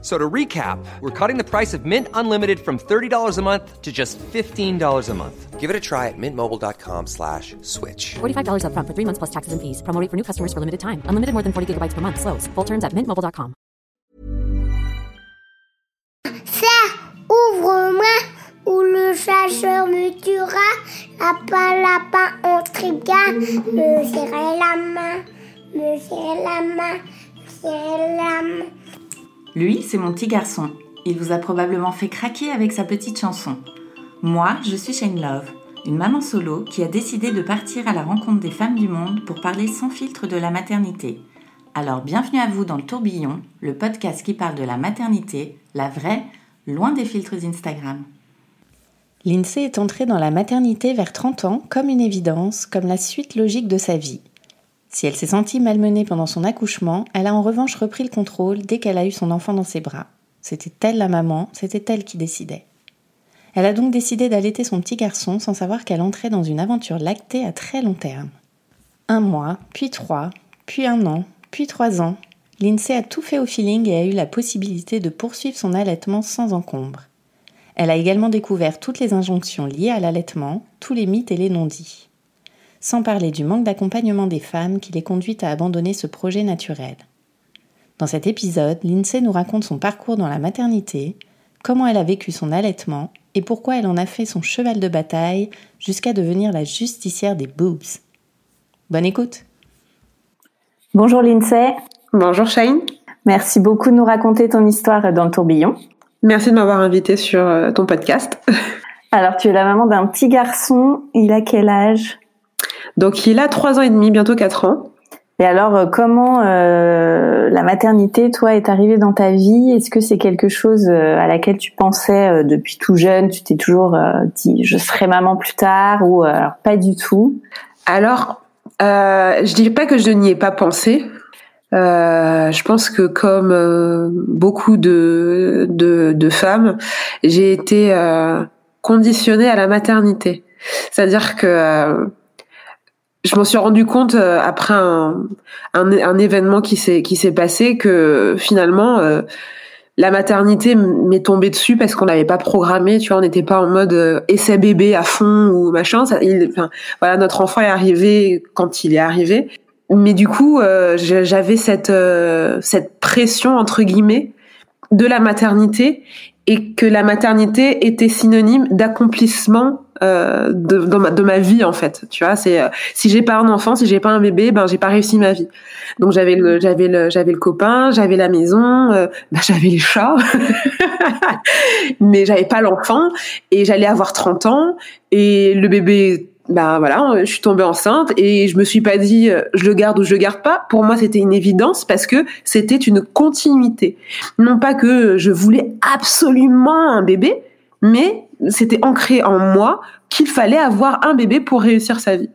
So to recap, we're cutting the price of Mint Unlimited from $30 a month to just $15 a month. Give it a try at mintmobile.com slash switch. $45 upfront for three months plus taxes and fees. Promo rate for new customers for limited time. Unlimited more than 40 gigabytes per month. Slows. Full terms at mintmobile.com. Ça, ouvre-moi, ou le chasseur me tuera. Lapin, lapin, on trigua. Me serrer la main, me serrer la main, me serrer la main. Lui, c'est mon petit garçon. Il vous a probablement fait craquer avec sa petite chanson. Moi, je suis Shane Love, une maman solo qui a décidé de partir à la rencontre des femmes du monde pour parler sans filtre de la maternité. Alors bienvenue à vous dans le tourbillon, le podcast qui parle de la maternité, la vraie, loin des filtres Instagram. Lindsay est entrée dans la maternité vers 30 ans comme une évidence, comme la suite logique de sa vie. Si elle s'est sentie malmenée pendant son accouchement, elle a en revanche repris le contrôle dès qu'elle a eu son enfant dans ses bras. C'était elle la maman, c'était elle qui décidait. Elle a donc décidé d'allaiter son petit garçon sans savoir qu'elle entrait dans une aventure lactée à très long terme. Un mois, puis trois, puis un an, puis trois ans, Lindsay a tout fait au feeling et a eu la possibilité de poursuivre son allaitement sans encombre. Elle a également découvert toutes les injonctions liées à l'allaitement, tous les mythes et les non-dits sans parler du manque d'accompagnement des femmes qui les conduit à abandonner ce projet naturel. Dans cet épisode, Lindsay nous raconte son parcours dans la maternité, comment elle a vécu son allaitement et pourquoi elle en a fait son cheval de bataille jusqu'à devenir la justicière des boobs. Bonne écoute Bonjour Lindsay. Bonjour Shane. Merci beaucoup de nous raconter ton histoire dans le tourbillon. Merci de m'avoir invité sur euh, ton podcast. Alors, tu es la maman d'un petit garçon. Il a quel âge? Donc il a trois ans et demi, bientôt quatre ans. Et alors, euh, comment euh, la maternité, toi, est arrivée dans ta vie? Est-ce que c'est quelque chose euh, à laquelle tu pensais depuis tout jeune? Tu t'es toujours dit, je serai maman plus tard ou alors pas du tout? Alors, euh, je dirais pas que je n'y ai pas pensé. je pense que comme beaucoup de, de, de femmes, j'ai été conditionnée à la maternité. C'est-à-dire que je m'en suis rendu compte euh, après un, un, événement qui s'est qui s'est passé que finalement euh, la maternité m'est tombée dessus parce qu'on n'avait pas programmé, tu vois, on n'était pas en mode euh, essai bébé à fond ou machin. Ça, enfin, voilà, notre enfant est arrivé quand il est arrivé. Mais du coup, j'avais cette cette pression entre guillemets de la maternité et que la maternité était synonyme d'accomplissement euh, de, ma, de ma vie en fait tu vois c'est euh, si j'ai pas un enfant si j'ai pas un bébé ben j'ai pas réussi ma vie donc j'avais le j'avais le j'avais le copain j'avais la maison euh, ben, j'avais les chats mais j'avais pas l'enfant et j'allais avoir 30 ans et le bébé ben voilà, je suis tombée enceinte et je me suis pas dit je le garde ou je le garde pas. Pour moi, c'était une évidence parce que c'était une continuité. Non pas que je voulais absolument un bébé, mais c'était ancré en moi qu'il fallait avoir un bébé pour réussir sa vie.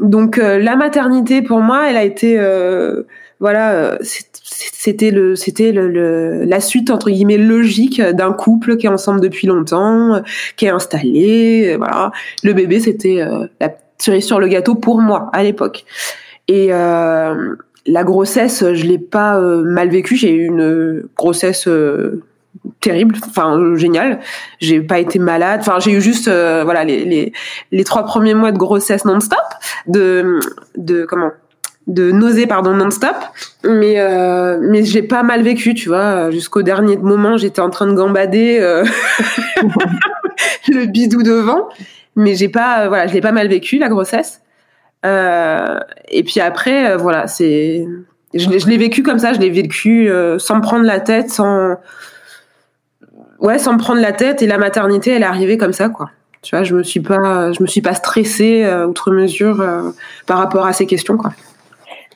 Donc euh, la maternité pour moi, elle a été euh, voilà, euh, c'était le c'était le, la suite entre guillemets logique d'un couple qui est ensemble depuis longtemps, qui est installé, voilà. Le bébé c'était la cerise sur le gâteau pour moi à l'époque. Et la grossesse, je l'ai pas mal vécue. J'ai eu une grossesse terrible, enfin génial. J'ai pas été malade, enfin j'ai eu juste euh, voilà les, les, les trois premiers mois de grossesse non-stop, de de comment de nausées pardon non-stop. Mais euh, mais j'ai pas mal vécu tu vois. Jusqu'au dernier moment j'étais en train de gambader euh, le bidou devant. Mais j'ai pas voilà je l'ai pas mal vécu la grossesse. Et puis après voilà c'est je, l'ai vécu comme ça je l'ai vécu sans prendre la tête sans ouais, sans me prendre la tête. Et la maternité, elle est arrivée comme ça, quoi. Tu vois, je me suis pas, je me suis pas stressée euh, outre mesure euh, par rapport à ces questions, quoi.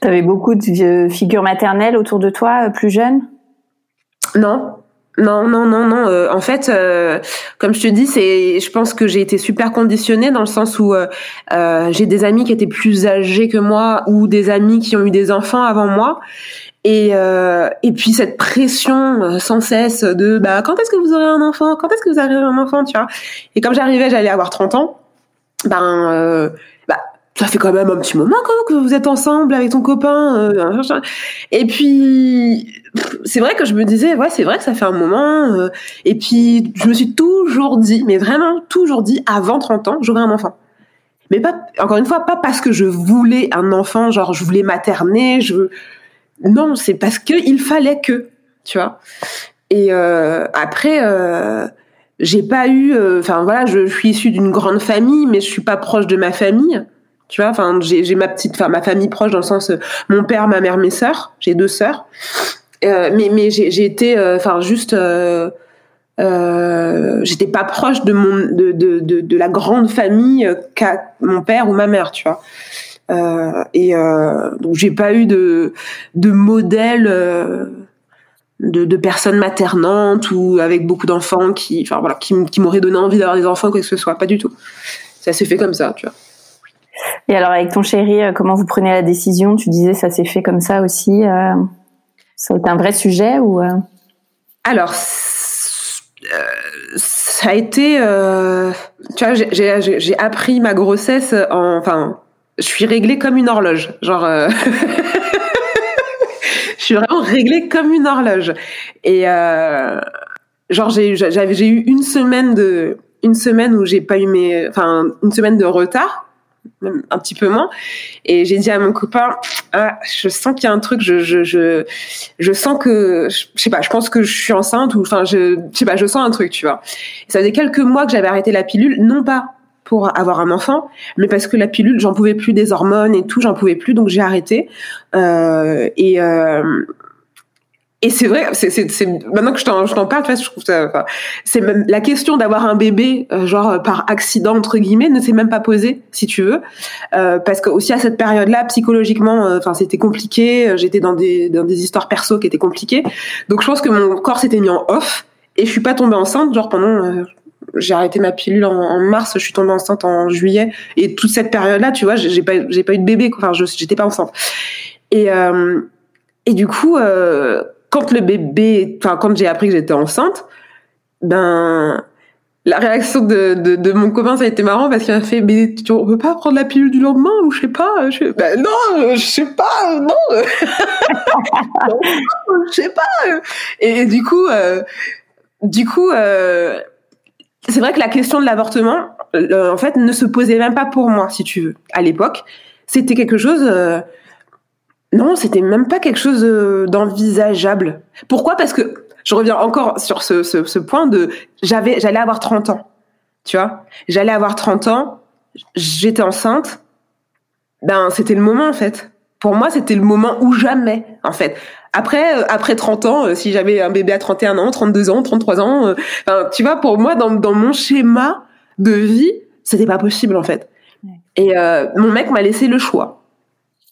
T'avais beaucoup de figures maternelles autour de toi, euh, plus jeune Non, non, non, non, non. en fait, comme je te dis, c'est, je pense que j'ai été super conditionnée dans le sens où j'ai des amis qui étaient plus âgés que moi ou des amis qui ont eu des enfants avant moi. Et, euh, et puis cette pression euh, sans cesse de bah quand est-ce que vous aurez un enfant? Quand est-ce que vous aurez un enfant? Tu vois? Et comme j'arrivais, j'allais avoir 30 ans. Ben euh, bah ça fait quand même un petit moment que vous êtes ensemble avec ton copain. Euh, et puis c'est vrai que je me disais ouais c'est vrai que ça fait un moment. euh, et puis je me suis toujours dit mais vraiment toujours dit avant 30 ans j'aurai un enfant. Mais pas encore une fois pas parce que je voulais un enfant genre je voulais materner je non, c'est parce que il fallait que, tu vois. Et euh, après, euh, j'ai pas eu, enfin voilà, je, suis issue d'une grande famille, mais je suis pas proche de ma famille, tu vois. Enfin, j'ai ma petite, enfin ma famille proche dans le sens, euh, mon père, ma mère, mes sœurs. J'ai deux sœurs, Euh, mais mais j'ai été, euh, enfin juste. Euh, euh, j'étais pas proche de mon de, de, de, de la grande famille euh, qu'a mon père ou ma mère tu vois euh, et euh, donc j'ai pas eu de de modèle euh, de, de personnes maternantes ou avec beaucoup d'enfants qui enfin voilà qui, qui m'auraient donné envie d'avoir des enfants quoi que ce soit. Pas du tout. Ça s'est fait comme ça tu vois. Et alors avec ton chéri, euh, comment vous prenez la décision? Tu disais ça s'est fait comme ça aussi. euh, ça a été un vrai sujet ou euh, alors euh, ça a été euh, tu vois j'ai appris ma grossesse en enfin je suis réglée comme une horloge. Genre euh, je suis vraiment réglée comme une horloge. Et euh, genre j'ai eu- j'avais j'ai eu une semaine de une semaine où j'ai pas eu mes enfin une semaine de retard même un petit peu moins. Et j'ai dit à mon copain ah, je sens qu'il y a un truc je je je je sens que je je sais pas je pense que je suis enceinte ou enfin je je sais pas je sens un truc tu vois et ça faisait quelques mois que j'avais arrêté la pilule non pas pour avoir un enfant mais parce que la pilule j'en pouvais plus des hormones et tout j'en pouvais plus donc j'ai arrêté euh, et euh, et c'est vrai, c'est, c'est, c'est, maintenant que je t'en, je t'en parle, je trouve ça, c'est même la question d'avoir un bébé, euh, genre euh, par accident entre guillemets, ne s'est même pas posée, si tu veux, euh, parce que aussi à cette période-là, psychologiquement, euh, enfin, c'était compliqué. J'étais dans des dans des histoires perso qui étaient compliquées, donc je pense que mon corps s'était mis en off et je suis pas tombée enceinte, genre pendant. euh, j'ai arrêté ma pilule en, mars, je suis tombée enceinte en juillet et toute cette période-là, tu vois, j'ai, pas j'ai pas eu de bébé, quoi. enfin, j'étais pas enceinte. Et euh, et du coup. Euh, quand le bébé, enfin quand j'ai appris que j'étais enceinte, ben la réaction de, de, mon copain ça a été marrant parce qu'il m'a fait mais tu, on peut pas prendre la pilule du lendemain ou je sais pas je ben non je sais pas non Non, je sais pas et, du coup euh, du coup c'est vrai que la question de l'avortement euh, en fait ne se posait même pas pour moi si tu veux à l'époque c'était quelque chose euh, non, c'était même pas quelque chose euh, d'envisageable. Pourquoi? Parce que je reviens encore sur ce, ce, ce point de j'avais j'allais avoir 30 ans. Tu vois? J'allais avoir 30 ans, j'étais enceinte. Ben c'était le moment en fait. Pour moi, c'était le moment ou jamais en fait. Après euh, après 30 ans, euh, si j'avais un bébé à 31 ans, 32 ans, 33 ans, euh, enfin, tu vois pour moi dans dans mon schéma de vie, c'était pas possible en fait. Et euh, mon mec m'a laissé le choix.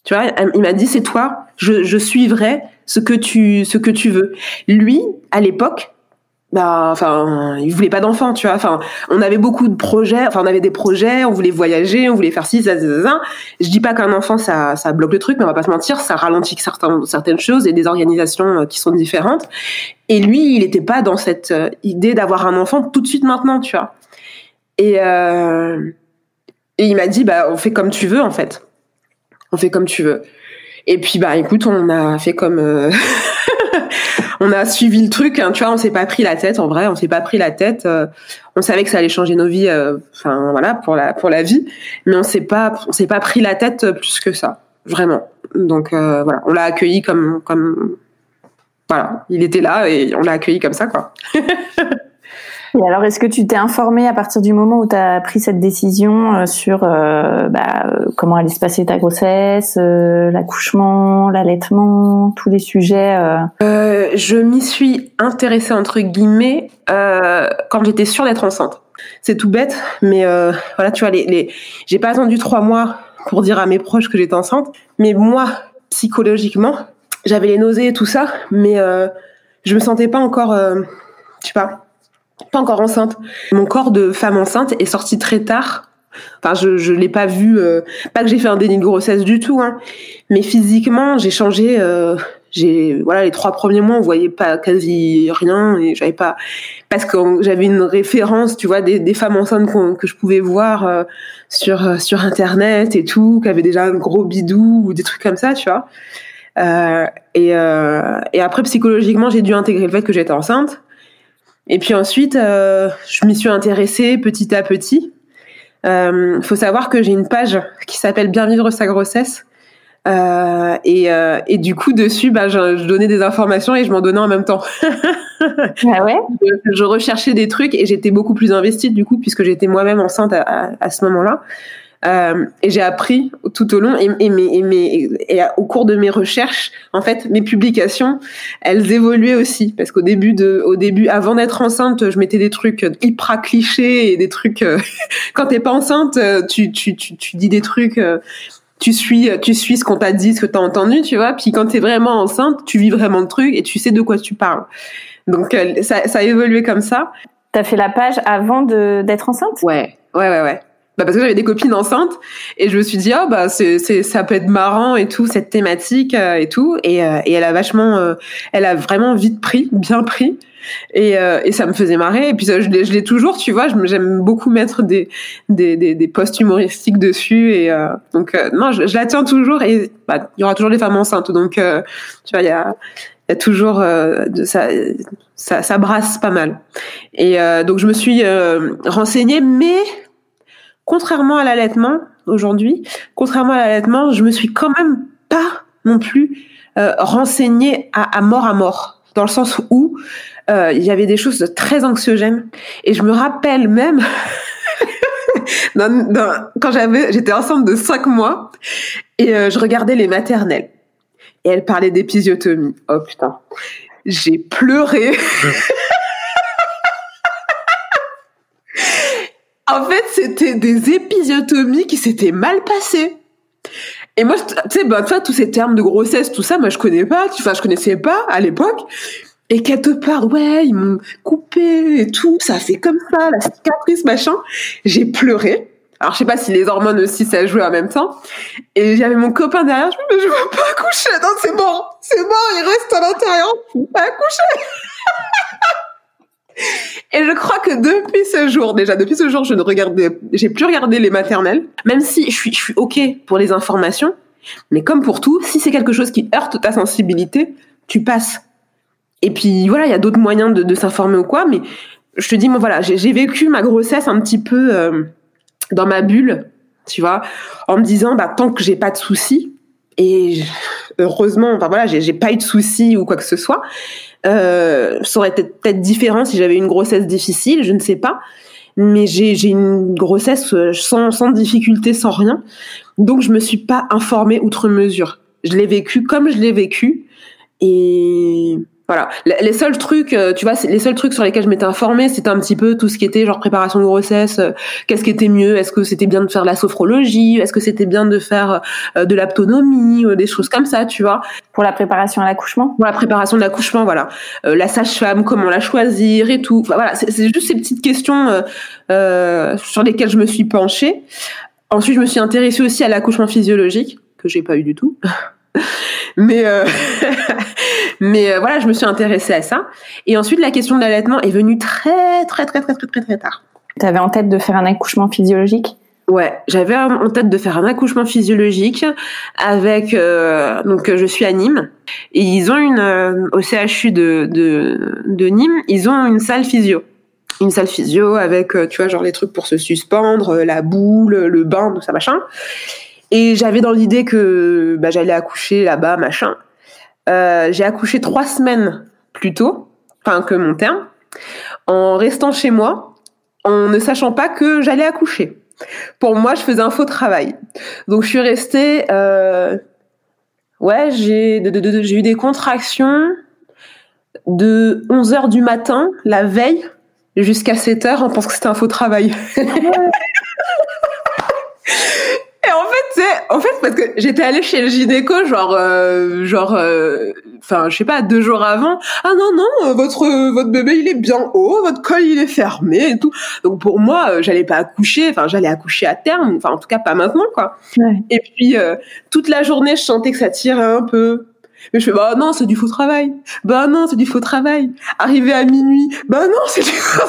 Tu vois, il m'a dit c'est toi, je, je suivrai ce que tu ce que tu veux. Lui, à l'époque, bah enfin, il voulait pas d'enfant, tu vois. Enfin, on avait beaucoup de projets, enfin on avait des projets, on voulait voyager, on voulait faire ci, ça, ça, ça. Je dis pas qu'un enfant ça ça bloque le truc, mais on va pas se mentir, ça ralentit certaines choses et des organisations euh, qui sont différentes. Et lui, il était pas dans cette euh, idée d'avoir un enfant tout de suite maintenant, tu vois. Et euh, et il m'a dit bah on fait comme tu veux en fait on fait comme tu veux. Et puis bah écoute, on a fait comme euh, on a suivi le truc, hein, tu vois, on s'est pas pris la tête en vrai, on s'est pas pris la tête. euh, on savait que ça allait changer nos vies, euh, enfin voilà pour la pour la vie, mais on s'est pas on s'est pas pris la tête plus que ça, vraiment. Donc euh, voilà, on l'a accueilli comme comme voilà, il était là et on l'a accueilli comme ça quoi. Et alors, est-ce que tu t'es informé à partir du moment où tu as pris cette décision euh, sur euh, bah, euh, comment allait se passer ta grossesse, euh, l'accouchement, l'allaitement, tous les sujets euh, Euh, je m'y suis intéressée entre guillemets quand j'étais sûre d'être enceinte. C'est tout bête, mais voilà, tu vois, les, les... j'ai pas attendu trois mois pour dire à mes proches que j'étais enceinte, mais moi, psychologiquement, j'avais les nausées et tout ça, mais je me sentais pas encore, je sais pas, pas encore enceinte. Mon corps de femme enceinte est sorti très tard. Enfin, je je l'ai pas vu, euh, pas que j'ai fait un déni de grossesse du tout, hein, mais physiquement, j'ai changé. Euh, j'ai voilà les trois premiers mois on voyait pas quasi rien et j'avais pas parce que j'avais une référence tu vois des, des femmes enceintes que je pouvais voir euh, sur euh, sur internet et tout qui avaient déjà un gros bidou ou des trucs comme ça tu vois euh, et euh, et après psychologiquement j'ai dû intégrer le fait que j'étais enceinte et puis ensuite je m'y suis intéressée petit à petit il faut savoir que j'ai une page qui s'appelle bien vivre sa grossesse euh, et, euh, et, du coup, dessus, bah, je, je, donnais des informations et je m'en donnais en même temps. ah ouais? Je, je, recherchais des trucs et j'étais beaucoup plus investie du coup, puisque j'étais moi-même enceinte à, à, à ce moment-là. Euh, et j'ai appris tout au long et, et, mes, et, mes, et au cours de mes recherches, en fait, mes publications, elles évoluaient aussi parce qu'au début de, au début, avant d'être enceinte, je mettais des trucs hyper clichés et des trucs. quand t'es pas enceinte, tu, tu, tu, tu dis des trucs tu suis, tu suis ce qu'on t'a dit, ce que t'as entendu, tu vois. Puis quand t'es vraiment enceinte, tu vis vraiment le truc et tu sais de quoi tu parles. Donc euh, ça, ça a évolué comme ça. T'as fait la page avant de d'être enceinte? Ouais, ouais, ouais, ouais. Bah parce que j'avais des copines enceintes et je me suis dit oh bah c'est c'est ça peut être marrant et tout cette thématique euh, et tout. Et euh, et elle a vachement euh, elle a vraiment vite pris bien pris. Et euh, et ça me faisait marrer. Et puis ça, je l'ai je l'ai toujours tu vois. J'aime beaucoup mettre des des des, des posts humoristiques dessus et donc non je, je, la tiens toujours et bah il y aura toujours des femmes enceintes. Donc tu vois il y a y a toujours ça, ça, ça brasse pas mal. Et donc je me suis renseignée mais contrairement à l'allaitement aujourd'hui, contrairement à l'allaitement, je me suis quand même pas non plus euh, renseignée à, à, mort à mort, dans le sens où euh, il y avait des choses très anxiogènes. Et je me rappelle même, quand j'avais, j'étais enceinte de cinq mois et euh, je regardais les maternelles et elle parlait d'épisiotomie. Oh putain, j'ai pleuré. En fait, c'était des épisiotomies qui s'étaient mal passées. Et moi, tu sais, bah, toi, tous ces termes de grossesse, tout ça, moi, je connais pas. Enfin, je connaissais pas à l'époque. Et qu'elle te parle, ouais, ils m'ont coupé et tout, ça fait comme ça, la cicatrice, machin. J'ai pleuré. Alors, je sais pas si les hormones aussi, ça jouait en même temps. Et j'avais mon copain derrière, je me dis, mais je veux pas accoucher. Non, c'est mort. C'est mort, il reste à l'intérieur. Je veux pas accoucher. Et je crois que depuis ce jour, déjà depuis ce jour, je ne regardais, j'ai plus regardé les maternelles, même si je suis, je suis ok pour les informations. Mais comme pour tout, si c'est quelque chose qui heurte ta sensibilité, tu passes. Et puis voilà, il y a d'autres moyens de, s'informer ou quoi. Mais je te dis, moi voilà, j'ai vécu ma grossesse un petit peu euh, dans ma bulle, tu vois, en me disant, bah tant que j'ai pas de soucis, et heureusement, enfin voilà, j'ai pas eu de soucis ou quoi que ce soit. Euh, ça aurait peut-être différent si j'avais une grossesse difficile, je ne sais pas. Mais j'ai une grossesse euh, sans, sans difficulté, sans rien. Donc je me suis pas informée outre mesure. Je l'ai vécu comme je l'ai vécu. Et voilà. Les seuls trucs, euh, tu vois, les seuls trucs sur lesquels je m'étais informée, c'était un petit peu tout ce qui était genre préparation de grossesse. Euh, qu'est-ce qui était mieux Est-ce que c'était bien de faire la sophrologie Est-ce que c'était bien de faire euh, de l'aptonomie Des choses comme ça, tu vois. Pour la préparation à l'accouchement? Pour la préparation de l'accouchement, voilà. la sage-femme, comment la choisir et tout. Enfin, voilà, c'est juste ces petites questions sur lesquelles je me suis penchée. Ensuite, je me suis intéressée aussi à l'accouchement physiologique que j'ai pas eu du tout. mais euh, mais euh, voilà, je me suis intéressée à ça. Et ensuite, la question de l'allaitement est venue très très très très très très très tard. Tu avais en tête de faire un accouchement physiologique? Ouais, j'avais en tête de faire un accouchement physiologique avec euh, donc je suis à Nîmes et ils ont une euh, au CHU de, de de Nîmes, ils ont une salle physio une salle physio avec tu vois genre les trucs pour se suspendre, la boule, le bain, tout ça machin. Et j'avais dans l'idée que bah, j'allais accoucher là-bas, machin. Euh, j'ai accouché trois semaines plus tôt, enfin que mon terme, en restant chez moi, en ne sachant pas que j'allais accoucher. Pour moi, je faisais un faux travail. Donc je suis restée, euh, ouais, j'ai eu des contractions de 11 heures du matin la veille jusqu'à 7 heures en pensant que c'était un faux travail. Et en fait, c'est en fait parce que j'étais allée chez le gynéco genre euh, genre euh, enfin je sais pas deux jours avant. Ah non non, euh, votre votre bébé il est bien haut, votre col il est fermé et tout. Donc pour moi, j'allais pas accoucher, enfin j'allais accoucher à terme, enfin en tout cas pas maintenant quoi. Ouais. Et puis toute la journée, je sentais que ça tirait un peu. Mais je fais, bah non, c'est du faux travail. Bah non, c'est du faux travail. Arrivé à minuit, bah non, c'est du faux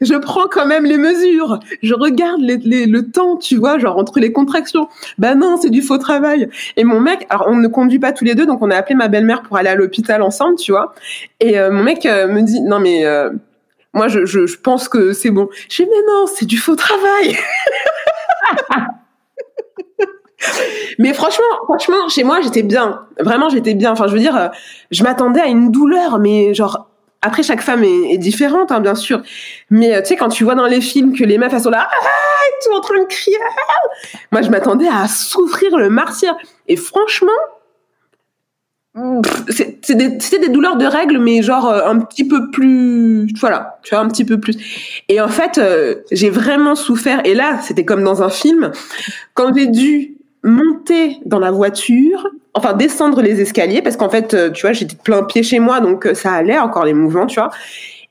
je prends quand même les mesures. Je regarde les, le temps, tu vois, genre entre les contractions. Bah non, c'est du faux travail. Et mon mec, alors on ne conduit pas tous les deux, donc on a appelé ma belle-mère pour aller à l'hôpital ensemble, tu vois. Et euh, mon mec euh, me dit, non mais euh, moi je, je, je, pense que c'est bon. Je dis, mais non, c'est du faux travail. Mais franchement, franchement, chez moi, j'étais bien. Vraiment, j'étais bien. Enfin, je veux dire, euh, je m'attendais à une douleur, mais genre, après, chaque femme est, est différente, hein, bien sûr. Mais euh, tu sais, quand tu vois dans les films que les meufs, elles sont là, ah, tout en train de crier, moi, je m'attendais à souffrir le martyr. Et franchement, c'était des, des, douleurs de règles, mais genre euh, un petit peu plus, voilà, tu vois, un petit peu plus. Et en fait, j'ai vraiment souffert. Et là, c'était comme dans un film, quand j'ai dû monter dans la voiture, enfin descendre les escaliers, parce qu'en fait, euh, tu vois, j'étais plein pied chez moi, donc euh, ça allait encore les mouvements, tu vois,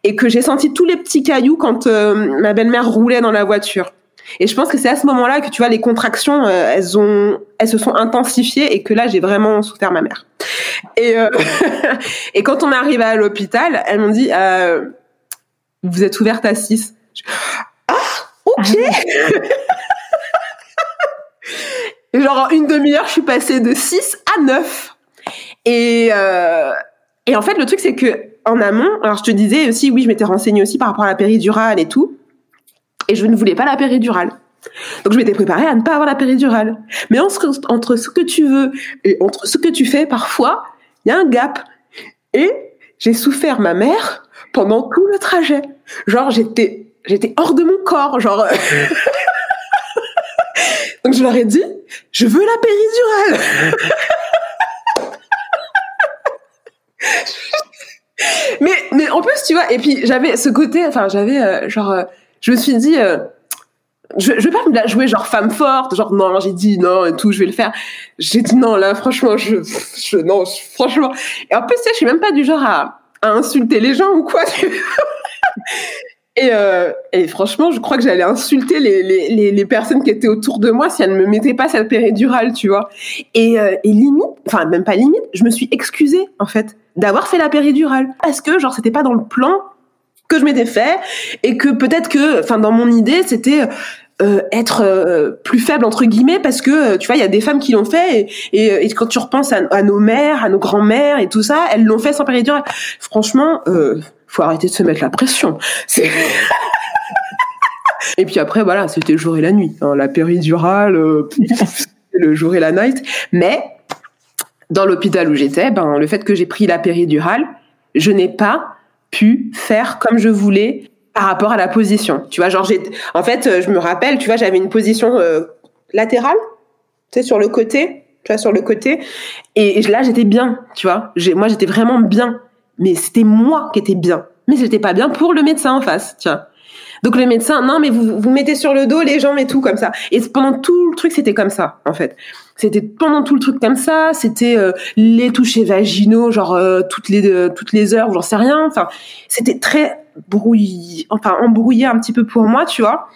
et que j'ai senti tous les petits cailloux quand euh, ma belle-mère roulait dans la voiture. Et je pense que c'est à ce moment-là que tu vois les contractions, elles ont, elles se sont intensifiées et que là j'ai vraiment souffert ma mère. Et et quand on est arrivé à l'hôpital, elles m'ont dit vous êtes ouverte à 6. Ah ok. Genre une demi-heure, je suis passée de 6 à 9. Et, euh, et en fait, le truc, c'est que en amont, alors je te disais aussi, oui, je m'étais renseignée aussi par rapport à la péridurale et tout. Et je ne voulais pas la péridurale. Donc je m'étais préparée à ne pas avoir la péridurale. Mais entre, entre ce que tu veux et entre ce que tu fais, parfois, il y a un gap. Et j'ai souffert ma mère pendant tout le trajet. Genre, j'étais, j'étais hors de mon corps. Genre, Donc je leur ai dit, je veux la péridurale. mais mais en plus tu vois et puis j'avais ce côté enfin j'avais euh, genre euh, je me suis dit euh, je, je vais pas me la jouer genre femme forte genre non j'ai dit non et tout je vais le faire. J'ai dit non là franchement je, je non franchement. Et en plus tu sais, je suis même pas du genre à, à insulter les gens ou quoi et, euh, et, franchement, je crois que j'allais insulter les, les, les, personnes qui étaient autour de moi si elles ne me mettaient pas cette péridurale, tu vois. Et, euh, et limite, enfin même pas limite, je me suis excusée en fait d'avoir fait la péridurale parce que genre c'était pas dans le plan que je m'étais fait et que peut-être que, enfin dans mon idée, c'était euh, être euh, plus faible entre guillemets parce que tu vois il y a des femmes qui l'ont fait et, et, et, quand tu repenses à, nos mères, à nos grands-mères et tout ça, elles l'ont fait sans péridurale. Franchement. Faut arrêter de se mettre la pression. et puis après, voilà, c'était le jour et la nuit. Hein, la péridurale, euh, le jour et la night. Mais dans l'hôpital où j'étais, ben, le fait que j'ai pris la péridurale, je n'ai pas pu faire comme je voulais par rapport à la position. Tu vois, genre, j'ai, en fait, euh, je me rappelle, tu vois, j'avais une position euh, latérale, tu sais, sur le côté, tu vois, sur le côté. Et, là, j'étais bien, tu vois. moi, j'étais vraiment bien mais c'était moi qui étais bien. Mais c'était pas bien pour le médecin en face, tiens. Donc le médecin, non, mais vous vous mettez sur le dos les jambes et tout comme ça. Et pendant tout le truc, c'était comme ça, en fait. C'était pendant tout le truc comme ça. C'était euh, les touchés vaginaux, genre euh, toutes les euh, toutes les heures, j'en sais rien. Enfin, c'était très brouillé, enfin embrouillé un petit peu pour moi, tu vois.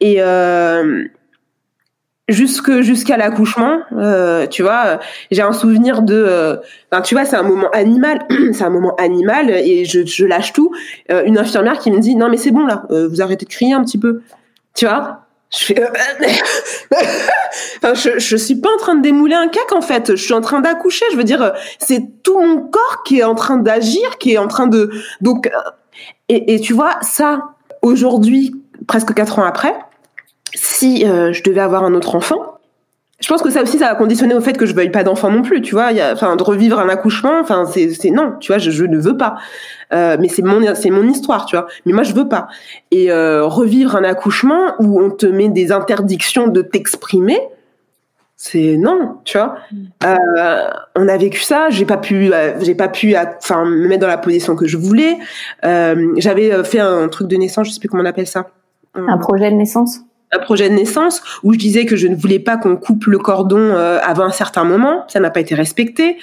Et jusque jusqu'à l'accouchement euh, tu vois j'ai un souvenir de euh, tu vois c'est un moment animal c'est un moment animal et je, lâche tout. Euh, une infirmière qui me dit non mais c'est bon là euh, vous arrêtez de crier un petit peu. Tu vois je fais je suis pas en train de démouler un cac en fait. Je suis en train d'accoucher. Je veux dire c'est tout mon corps qui est en train d'agir qui est en train de donc et, et tu vois ça aujourd'hui presque quatre ans après si euh, je devais avoir un autre enfant, je pense que ça aussi, ça va conditionner au fait que je veuille pas d'enfant non plus, tu vois. Enfin, de revivre un accouchement, enfin, c'est non, tu vois, je, je ne veux pas. Euh, mais c'est mon c'est mon histoire, tu vois. Mais moi, je veux pas. Et euh, revivre un accouchement où on te met des interdictions de t'exprimer, c'est non, tu vois. Euh, on a vécu ça, j'ai pas pu, euh, j'ai pas pu, enfin, me mettre dans la position que je voulais. Euh, J'avais fait un truc de naissance, je sais plus comment on appelle ça. Un projet de naissance? Un projet de naissance où je disais que je ne voulais pas qu'on coupe le cordon euh, avant un certain moment. Ça n'a pas été respecté.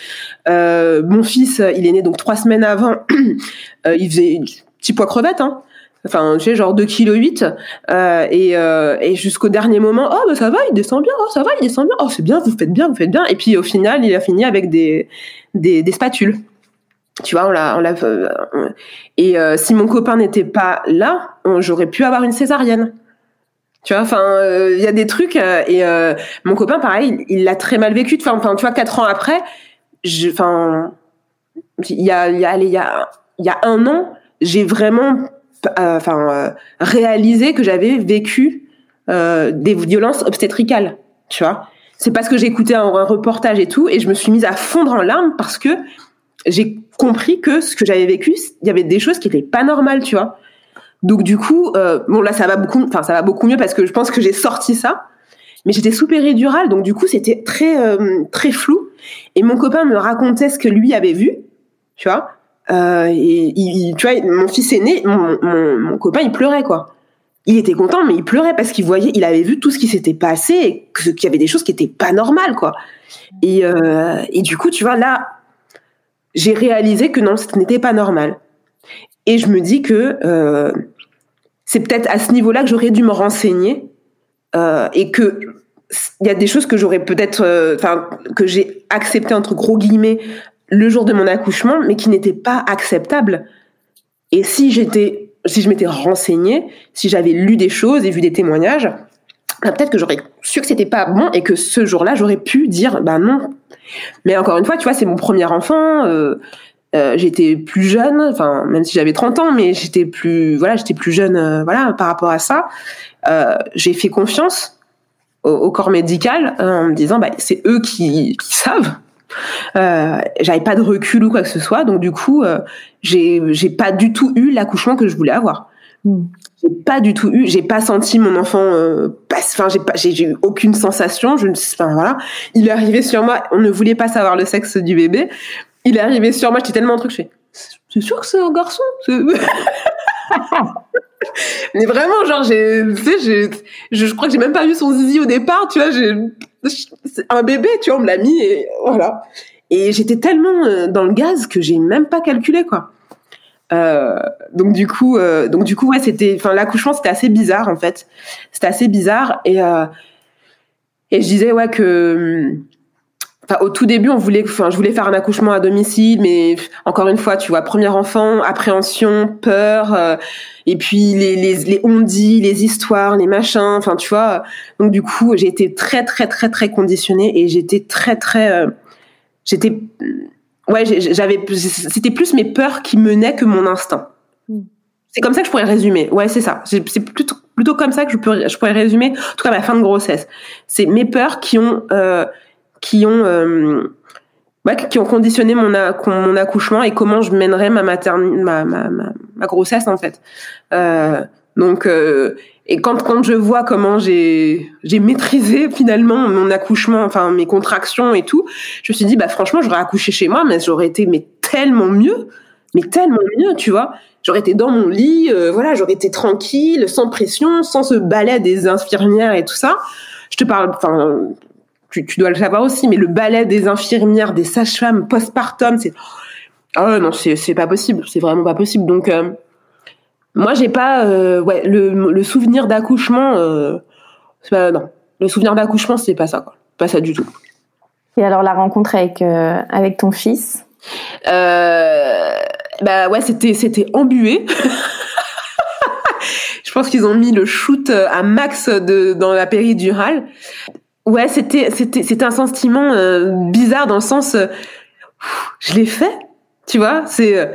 Euh, mon fils, il est né donc trois semaines avant. euh, il faisait petit poids crevette, hein. enfin tu sais genre 2 kg 8 euh, et, euh, et jusqu'au dernier moment oh bah ça va il descend bien oh ça va il descend bien oh c'est bien vous faites bien vous faites bien et puis au final il a fini avec des des, des spatules tu vois on l'a on l'a euh, et euh, si mon copain n'était pas là j'aurais pu avoir une césarienne tu vois enfin euh, il y a des trucs euh, et euh, mon copain pareil il l'a très mal vécu enfin tu vois quatre ans après enfin il y a il y a il y a il y a un an j'ai vraiment euh, enfin euh, réalisé que j'avais vécu euh, des violences obstétricales tu vois. C'est parce que j'écoutais un, un reportage et tout et je me suis mise à fondre en larmes parce que j'ai compris que ce que j'avais vécu il y avait des choses qui étaient pas normales tu vois donc du coup euh, bon là ça va beaucoup enfin ça va beaucoup mieux parce que je pense que j'ai sorti ça. Mais j'étais sous péridurale donc du coup c'était très euh, très flou. Et mon copain me racontait ce que lui avait vu tu vois. Euh, et il, tu vois mon fils aîné mon, mon, copain il pleurait quoi. Il était content mais il pleurait parce qu'il voyait il avait vu tout ce qui s'était passé et qu'il y avait des choses qui étaient pas normales quoi. Et, et du coup tu vois là j'ai réalisé que non ce n'était pas normal et je me dis que euh, c'est peut-être à ce niveau-là que j'aurais dû me renseigner euh, et que il y a des choses que j'aurais peut-être, euh, enfin que j'ai accepté entre gros guillemets le jour de mon accouchement, mais qui n'étaient pas acceptables. Et si j'étais, si je m'étais renseignée, si j'avais lu des choses et vu des témoignages, bah, peut-être que j'aurais su que c'était pas bon et que ce jour-là j'aurais pu dire bah non. Mais encore une fois, tu vois, c'est mon premier enfant. Euh, j'étais plus jeune, enfin même si j'avais 30 ans, mais j'étais plus voilà, j'étais plus jeune euh, voilà par rapport à ça. Euh, j'ai fait confiance au, au corps médical en me disant bah c'est eux qui, qui savent. J'avais pas de recul ou quoi que ce soit, donc du coup j'ai j'ai pas du tout eu l'accouchement que je voulais avoir. J'ai pas du tout eu, j'ai pas senti mon enfant enfin j'ai pas j'ai eu aucune sensation, je ne enfin voilà, il est arrivé sur moi, on ne voulait pas savoir le sexe du bébé. Il est arrivé sur moi, j'étais tellement un truc, je fais c'est sûr que c'est un garçon. Mais vraiment, genre, j'ai, tu sais, je, je crois que j'ai même pas vu son zizi au départ, tu vois, j'ai, un bébé, tu vois, on me l'a mis et voilà. Et j'étais tellement euh, dans le gaz que j'ai même pas calculé, quoi. Euh, donc du coup, euh, donc du coup, ouais, c'était, enfin, l'accouchement, c'était assez bizarre, en fait. C'était assez bizarre et, euh, et je disais, ouais, que, Enfin, au tout début, on voulait, enfin, je voulais faire un accouchement à domicile, mais encore une fois, tu vois, premier enfant, appréhension, peur, euh, et puis les, les, les on-dit, les histoires, les machins, enfin, tu vois. Donc, du coup, j'ai été très, très, très, très conditionnée et j'étais très, très, euh, j'étais, ouais, j'avais, c'était plus mes peurs qui menaient que mon instinct. C'est comme ça que je pourrais résumer. Ouais, c'est ça. C'est plutôt, plutôt comme ça que je, peux, je pourrais résumer, en tout cas, ma fin de grossesse. C'est mes peurs qui ont, euh, qui ont euh, ouais, qui ont conditionné mon, accouchement et comment je mènerais ma ma, ma, grossesse en fait. Euh, donc euh, et quand je vois comment j'ai maîtrisé finalement mon accouchement enfin mes contractions et tout je me suis dit bah franchement j'aurais accouché chez moi mais j'aurais été mais tellement mieux mais tellement mieux tu vois. J'aurais été dans mon lit voilà j'aurais été tranquille sans pression sans ce balai des infirmières et tout ça. Je te parle enfin tu, tu dois le savoir aussi, mais le balai des infirmières, des sages-femmes postpartum, c'est ah non, c'est c'est pas possible, c'est vraiment pas possible. Donc euh, moi j'ai pas euh, ouais le, le souvenir d'accouchement, euh, c'est pas non, le souvenir d'accouchement c'est pas ça quoi, pas ça du tout. Et alors la rencontre avec euh, avec ton fils? Euh, bah ouais, c'était c'était embué. Je pense qu'ils ont mis le shoot à max de dans la péridurale. Ouais, c'était c'était c'était un sentiment euh, bizarre dans le sens euh, je l'ai fait, tu vois, c'est euh,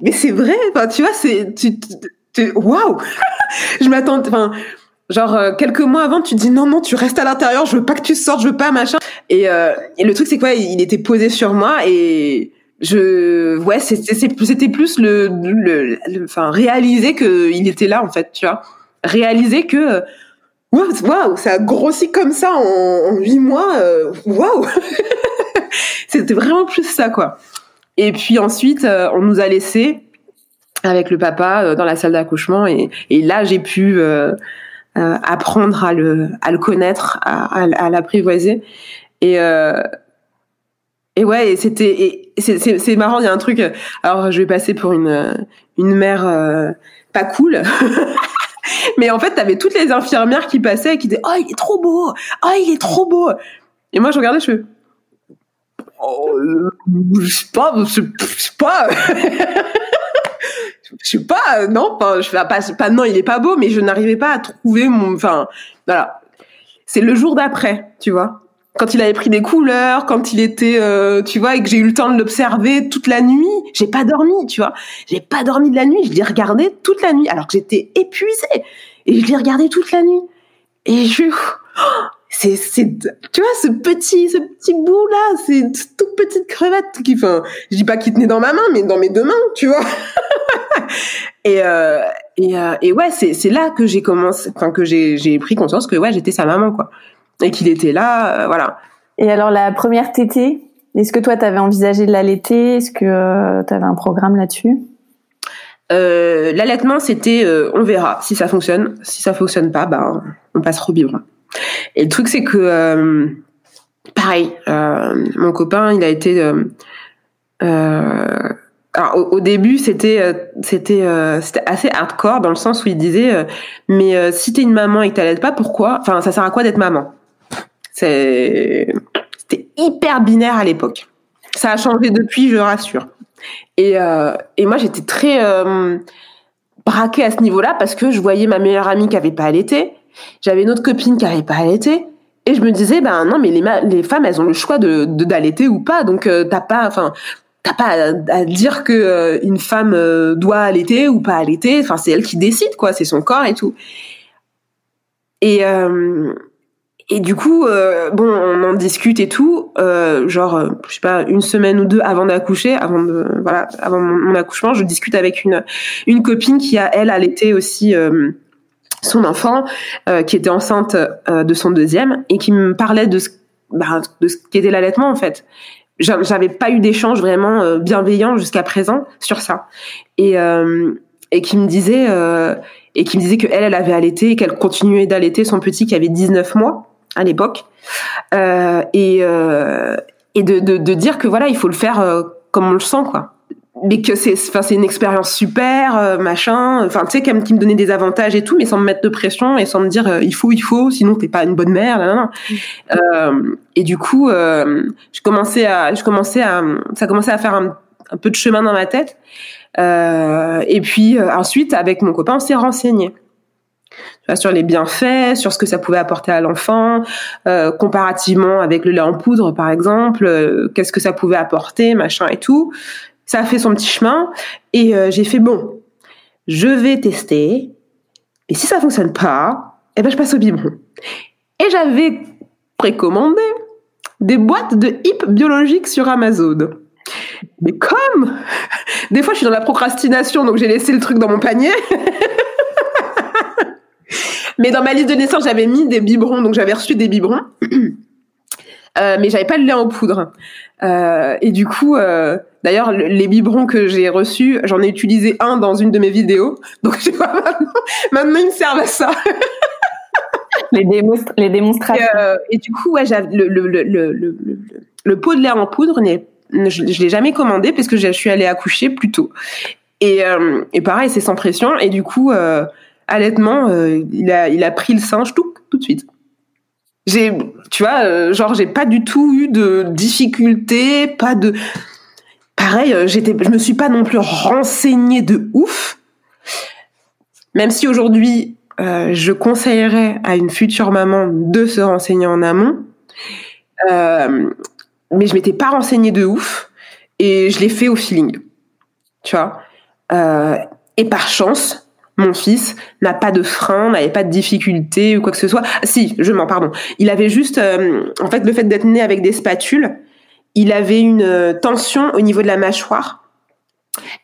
mais c'est vrai, tu vois, c'est tu tu- waouh. je m'attends enfin genre quelques mois avant tu dis non non, tu restes à l'intérieur, je veux pas que tu sortes, je veux pas machin. Et le truc c'est quoi, il était posé sur moi et je ouais c'était plus le le- enfin réaliser que il était là en fait tu vois réaliser que waouh waouh ça a grossi comme ça en, huit mois euh, waouh c'était vraiment plus ça quoi et puis ensuite euh, on nous a laissé avec le papa euh, dans la salle d'accouchement et, là j'ai pu euh, euh, apprendre à le à le connaître à, à, l'apprivoiser et euh, et ouais, c'était, c'est marrant. Il y a un truc. Alors, je vais passer pour une une mère euh, pas cool. Mais en fait, t'avais toutes les infirmières qui passaient et qui disaient, oh, il est trop beau! Oh, il est trop beau! Et moi, je regardais, je fais, oh, je sais pas, je sais pas. je sais pas, non, je fais pas, pas, non, il est pas beau, mais je n'arrivais pas à trouver mon, enfin, voilà. C'est le jour d'après, tu vois. Quand il avait pris des couleurs, quand il était, euh, tu vois, et que j'ai eu le temps de l'observer toute la nuit, j'ai pas dormi, tu vois. J'ai pas dormi de la nuit, je l'ai regardé toute la nuit, alors que j'étais épuisée. Et je l'ai regardé toute la nuit. Et je, oh, c'est, c'est, tu vois, ce petit, ce petit bout là, c'est toute petite crevette qui, enfin, je dis pas qu'il tenait dans ma main, mais dans mes deux mains, tu vois. et, euh, et, euh, et ouais, c'est, c'est là que j'ai commencé, enfin, que j'ai, j'ai pris conscience que ouais, j'étais sa maman, quoi. Et qu'il était là, euh, voilà. Et alors, la première tétée, est-ce que toi, t'avais envisagé de l'allaiter? Est-ce que euh, t'avais un programme là-dessus? Euh, l'allaitement, c'était, euh, on verra si ça fonctionne. Si ça fonctionne pas, ben, on passera au biberon. Et le truc, c'est que, euh, pareil, euh, mon copain, il a été. Euh, euh alors, au, au, début, c'était c'était c'était assez hardcore dans le sens où il disait, mais si t'es une maman et que t'allaites pas, pourquoi? Enfin, ça sert à quoi d'être maman? C'était hyper binaire à l'époque. Ça a changé depuis, je rassure. Et, euh, et moi, j'étais très euh, braquée à ce niveau-là parce que je voyais ma meilleure amie qui avait pas allaité. J'avais une autre copine qui avait pas allaité. Et je me disais, ben non, mais les, femmes, elles ont le choix de d'allaiter ou pas. Donc, euh, t'as pas, enfin, à, dire que euh, une femme doit allaiter ou pas allaiter. Enfin, c'est elle qui décide, quoi. C'est son corps et tout. Et et du coup, euh, bon, on en discute et tout, euh, genre, euh, je sais pas, une semaine ou deux avant d'accoucher, avant de, voilà, avant mon, accouchement, je discute avec une une copine qui a elle allaité aussi euh, son enfant, euh, qui était enceinte euh, de son deuxième et qui me parlait de ce, bah, de ce qu'était l'allaitement en fait. J'avais pas eu d'échange vraiment bienveillant jusqu'à présent sur ça et et qui me disait et qui me disait que elle elle avait allaité et qu'elle continuait d'allaiter son petit qui avait 19 mois à l'époque. Euh, et euh, et de, de, de dire que voilà il faut le faire euh, comme on le sent quoi. Mais que c'est enfin c'est une expérience super euh, machin enfin tu sais qui me donnait des avantages et tout mais sans me mettre de pression et sans me dire euh, il faut il faut sinon t'es pas une bonne mère là, là, là. Euh, et du coup je commençais à je commençais à ça commençait à faire un, un peu de chemin dans ma tête. Et puis ensuite avec mon copain on s'est renseigné sur les bienfaits, sur ce que ça pouvait apporter à l'enfant, euh, comparativement avec le lait en poudre par exemple, euh, qu'est-ce que ça pouvait apporter, machin et tout. Ça a fait son petit chemin et euh, j'ai fait bon, je vais tester. Et si ça fonctionne pas, eh ben je passe au biberon. Et j'avais précommandé des boîtes de hip biologiques sur Amazon. Mais comme des fois je suis dans la procrastination, donc j'ai laissé le truc dans mon panier. Mais dans ma liste de naissance, j'avais mis des biberons, donc j'avais reçu des biberons. Euh, mais j'avais pas le lait en poudre. Euh, et du coup, euh, d'ailleurs, les biberons que j'ai reçus, j'en ai utilisé un dans une de mes vidéos. Donc, je vois maintenant, maintenant ils me servent à ça. les, démonstra les démonstrations. Et, euh, et, du coup, ouais, le, pot de lait en poudre, je, je l'ai jamais commandé parce que je suis allée accoucher plus tôt. Et, et pareil, c'est sans pression. Et du coup, allaitement, euh, il a pris le singe tout de suite. J'ai tu vois euh, genre j'ai pas du tout eu de difficultés, pas de pareil, euh, j'étais je me suis pas non plus renseignée de ouf. Même si aujourd'hui euh, je conseillerais à une future maman de se renseigner en amont. Mais je m'étais pas renseignée de ouf et je l'ai fait au feeling. Tu vois. Et par chance, mon fils n'a pas de frein, n'avait pas de difficulté ou quoi que ce soit. Si, je mens, pardon. Il avait juste, euh, en fait, le fait d'être né avec des spatules, il avait une euh, tension au niveau de la mâchoire.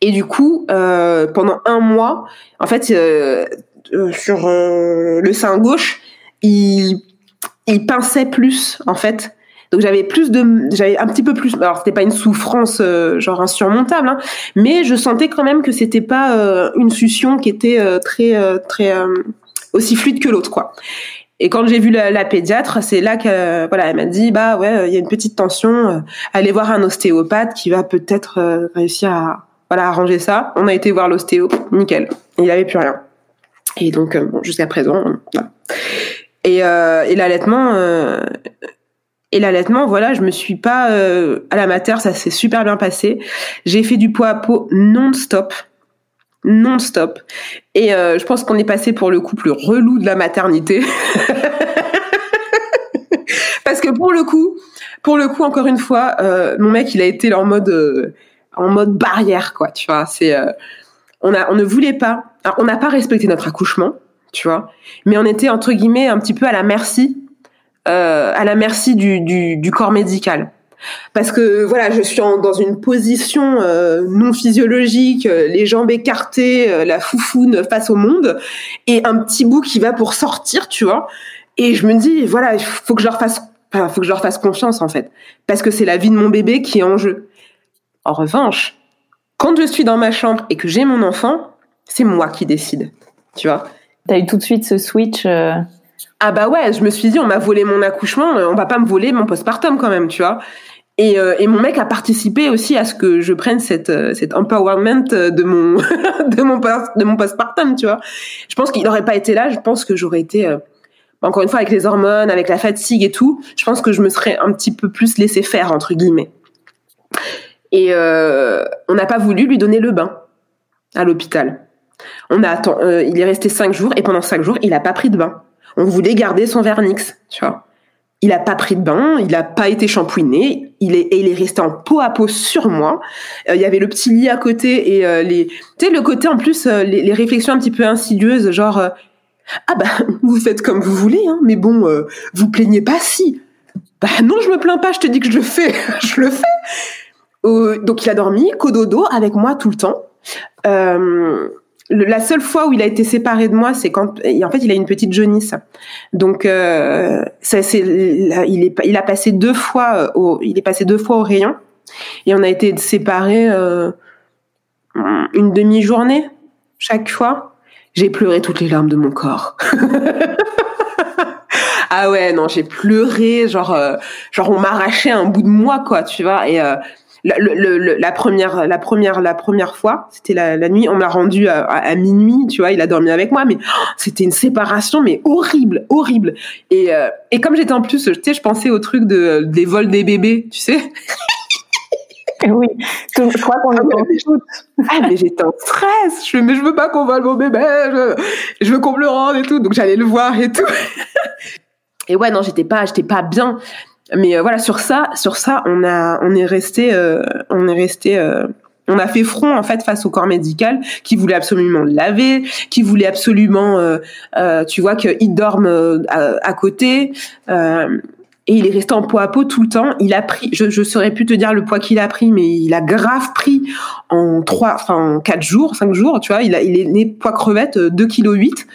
Et du coup, euh, pendant un mois, en fait, sur le sein gauche, il, il pinçait plus, en fait, donc j'avais plus de, j'avais un petit peu plus. Alors c'était pas une souffrance euh, genre insurmontable, hein, mais je sentais quand même que c'était pas euh, une succion qui était euh, très euh, très aussi fluide que l'autre, quoi. Et quand j'ai vu la, la pédiatre, c'est là que voilà, elle m'a dit bah ouais, il y a une petite tension, euh, allez voir un ostéopathe qui va peut-être euh, réussir à voilà arranger ça. On a été voir l'ostéo, nickel, il n'y avait plus rien. Et donc bon, jusqu'à présent, voilà. Et, et l'allaitement, et l'allaitement, voilà, je me suis pas euh, à la mater, ça s'est super bien passé. J'ai fait du poids à peau non-stop, non-stop. Et euh, je pense qu'on est passé pour le couple relou de la maternité. Parce que pour le coup, pour le coup, encore une fois, euh, mon mec, il a été en mode, en mode barrière, quoi. Tu vois, c'est, on a, on ne voulait pas, on n'a pas respecté notre accouchement, tu vois, mais on était entre guillemets un petit peu à la merci euh, à la merci du, corps médical. Parce que voilà, je suis dans une position euh, non physiologique, euh, les jambes écartées, la foufoune face au monde, et un petit bout qui va pour sortir, tu vois. Et je me dis, voilà, il faut que je leur fasse, faut que je leur fasse confiance en fait, parce que c'est la vie de mon bébé qui est en jeu. En revanche, quand je suis dans ma chambre et que j'ai mon enfant, c'est moi qui décide, tu vois. T'as eu tout de suite ce switch. Ah bah ouais, je me suis dit, on m'a volé mon accouchement, euh, on va pas me voler mon postpartum quand même, tu vois. Et, euh, mon mec a participé aussi à ce que je prenne cette, euh, empowerment de mon, de mon, postpartum, tu vois. Je pense qu'il n'aurait pas été là, je pense que j'aurais été, encore une fois, avec les hormones, avec la fatigue et tout, je pense que je me serais un petit peu plus laissé faire, entre guillemets. Et on n'a pas voulu lui donner le bain à l'hôpital. On a attendu, il est resté cinq jours et pendant cinq jours, il a pas pris de bain on voulait garder son vernix. Il a pas pris de bain, il a pas été shampooiné, il est il est resté en peau à peau sur moi. Euh, il y avait le petit lit à côté et euh, les tu sais le côté en plus euh, les, réflexions un petit peu insidieuses genre ah bah vous faites comme vous voulez hein, mais bon vous plaignez pas si. Bah non, je me plains pas, je te dis que je le fais, je le fais. donc il a dormi cododo avec moi tout le temps. La seule fois où il a été séparé de moi, c'est quand, en fait, il a une petite jaunisse. Donc, euh, ça, c'est, il est, il a passé deux fois euh, au, il est passé deux fois au rayon, et on a été séparés euh, une demi-journée chaque fois. J'ai pleuré toutes les larmes de mon corps. ah ouais, non, j'ai pleuré, genre, euh, genre on m'arrachait un bout de moi, quoi, tu vois, et la, première, la première, la première fois, c'était la, nuit. On m'a rendu à, minuit, tu vois. Il a dormi avec moi, mais oh, c'était une séparation, mais horrible, horrible. Et, euh, et comme j'étais en plus, tu sais, je pensais au truc de des vols des bébés, tu sais. Oui, je crois qu'on ah, mais, ah, mais j'étais en stress. Je mais je veux pas qu'on vole mon bébé. Je, veux qu'on me le rende et tout. Donc j'allais le voir et tout. Et ouais, non, j'étais pas, j'étais pas bien. Mais euh, voilà, sur ça, sur ça, on a, on est resté, euh, on est resté, euh, on a fait front en fait face au corps médical qui voulait absolument le laver, qui voulait absolument, tu vois, qu'il dorme à, côté. et il est resté en poids à peau tout le temps. Il a pris, je, je saurais plus te dire le poids qu'il a pris, mais il a grave pris en trois, enfin en quatre jours, cinq jours, tu vois. Il a, il est né poids crevette 2 kg 8.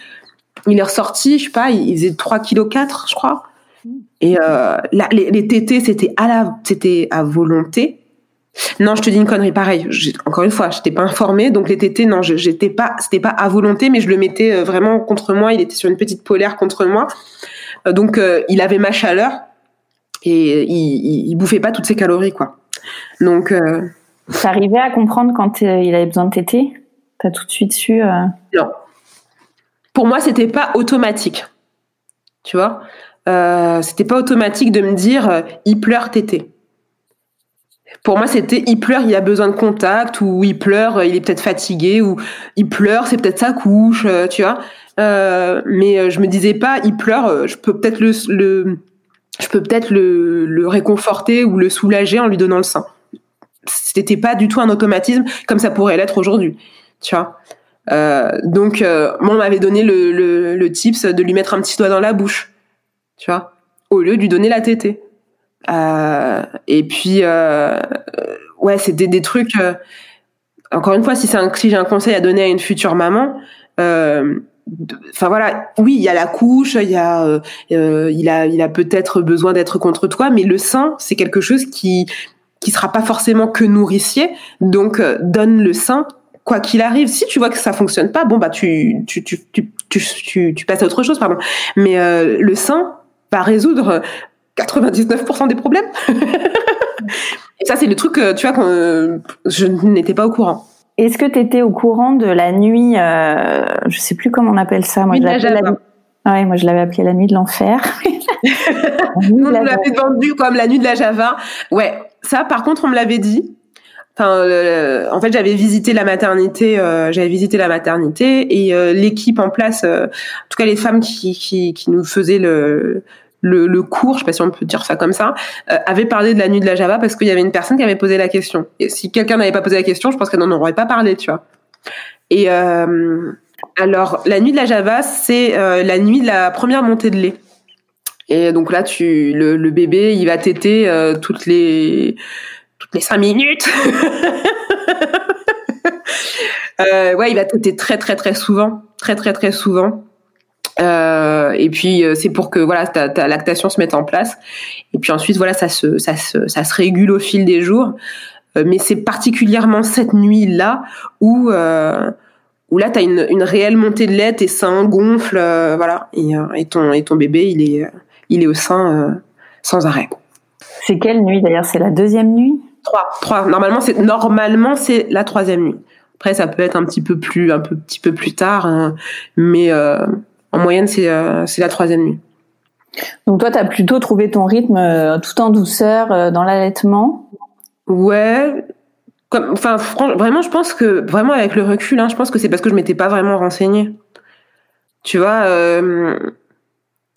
Il est ressorti, je sais pas, il faisait 3 kg 4, je crois. Et euh, les, les tétés, c'était à la, c'était à volonté. Non, je te dis une connerie. Pareil. Encore une fois, je n'étais pas informée, donc les tétés, non, j'étais pas, c'était pas à volonté, mais je le mettais euh, vraiment contre moi. Il était sur une petite polaire contre moi, euh, donc il avait ma chaleur et il, il, bouffait pas toutes ses calories, quoi. Donc. Euh... T'arrivais à comprendre quand il avait besoin de tétés T'as tout de suite su Non. Pour moi, c'était pas automatique. Tu vois euh, c'était pas automatique de me dire euh, il pleure tété. Pour moi, c'était il pleure, il a besoin de contact, ou il pleure, il est peut-être fatigué, ou il pleure, c'est peut-être sa couche, euh, tu vois. Euh, mais je me disais pas il pleure, je peux peut-être le, le, je peux peut-être le, le réconforter ou le soulager en lui donnant le sein. C'était pas du tout un automatisme comme ça pourrait l'être aujourd'hui, tu vois. Euh, donc, moi, on m'avait donné le, le, le tips de lui mettre un petit doigt dans la bouche tu vois, au lieu de lui donner la tétée. Euh, et puis, euh, ouais, c'était des trucs. Euh, encore une fois, si c'est un, si j'ai un conseil à donner à une future maman, euh, enfin voilà, oui, il y a la couche, il y a, euh, il a, il a peut-être besoin d'être contre toi, mais le sein, c'est quelque chose qui qui sera pas forcément que nourricier. Donc, donne le sein quoi qu'il arrive, si tu vois que ça fonctionne pas, bon bah tu tu tu tu tu, tu, passes à autre chose, pardon. Mais euh, le sein va résoudre 99% des problèmes. Et ça, c'est le truc, tu vois, quand je n'étais pas au courant. Est-ce que tu étais au courant de la nuit, euh, je sais plus comment on appelle ça, moi, nuit je la... Ouais, moi je l'avais appelé la nuit de l'enfer. on l'avait vendu comme la nuit de la Java. Ouais, ça par contre on me l'avait dit. Enfin, en fait, j'avais visité la maternité, euh, j'avais visité la maternité et euh, l'équipe en place, euh, en tout cas les femmes qui, qui, qui nous faisaient le, le, le, cours, je sais pas si on peut dire ça comme ça, euh, avait parlé de la nuit de la Java parce qu'il y avait une personne qui avait posé la question. Et si quelqu'un n'avait pas posé la question, je pense qu'elle n'en aurait pas parlé, tu vois. Et euh, alors, la nuit de la Java, c'est euh, la nuit de la première montée de lait. Et donc là, tu le, le bébé, il va téter euh, toutes les toutes les cinq minutes. euh, ouais, il va téter très très très souvent, très très très souvent. Euh, et puis euh, c'est pour que voilà ta, ta, lactation se mette en place. Et puis ensuite voilà ça se ça se ça se régule au fil des jours. Euh, mais c'est particulièrement cette nuit là où où là tu as une, une réelle montée de lait, tes seins gonflent, voilà, et, et, ton et ton bébé il est il est au sein sans arrêt. C'est quelle nuit d'ailleurs? C'est la deuxième nuit? Trois, trois. Normalement c'est normalement c'est la troisième nuit. Après ça peut être un petit peu plus un peu petit peu plus tard, hein, mais en moyenne, c'est euh, c'est la troisième nuit. Donc toi, tu as plutôt trouvé ton rythme euh, tout en douceur euh, dans l'allaitement? Ouais. Comme, enfin, vraiment, je pense que, vraiment avec le recul, hein, je pense que c'est parce que je m'étais pas vraiment renseignée. Tu vois, euh,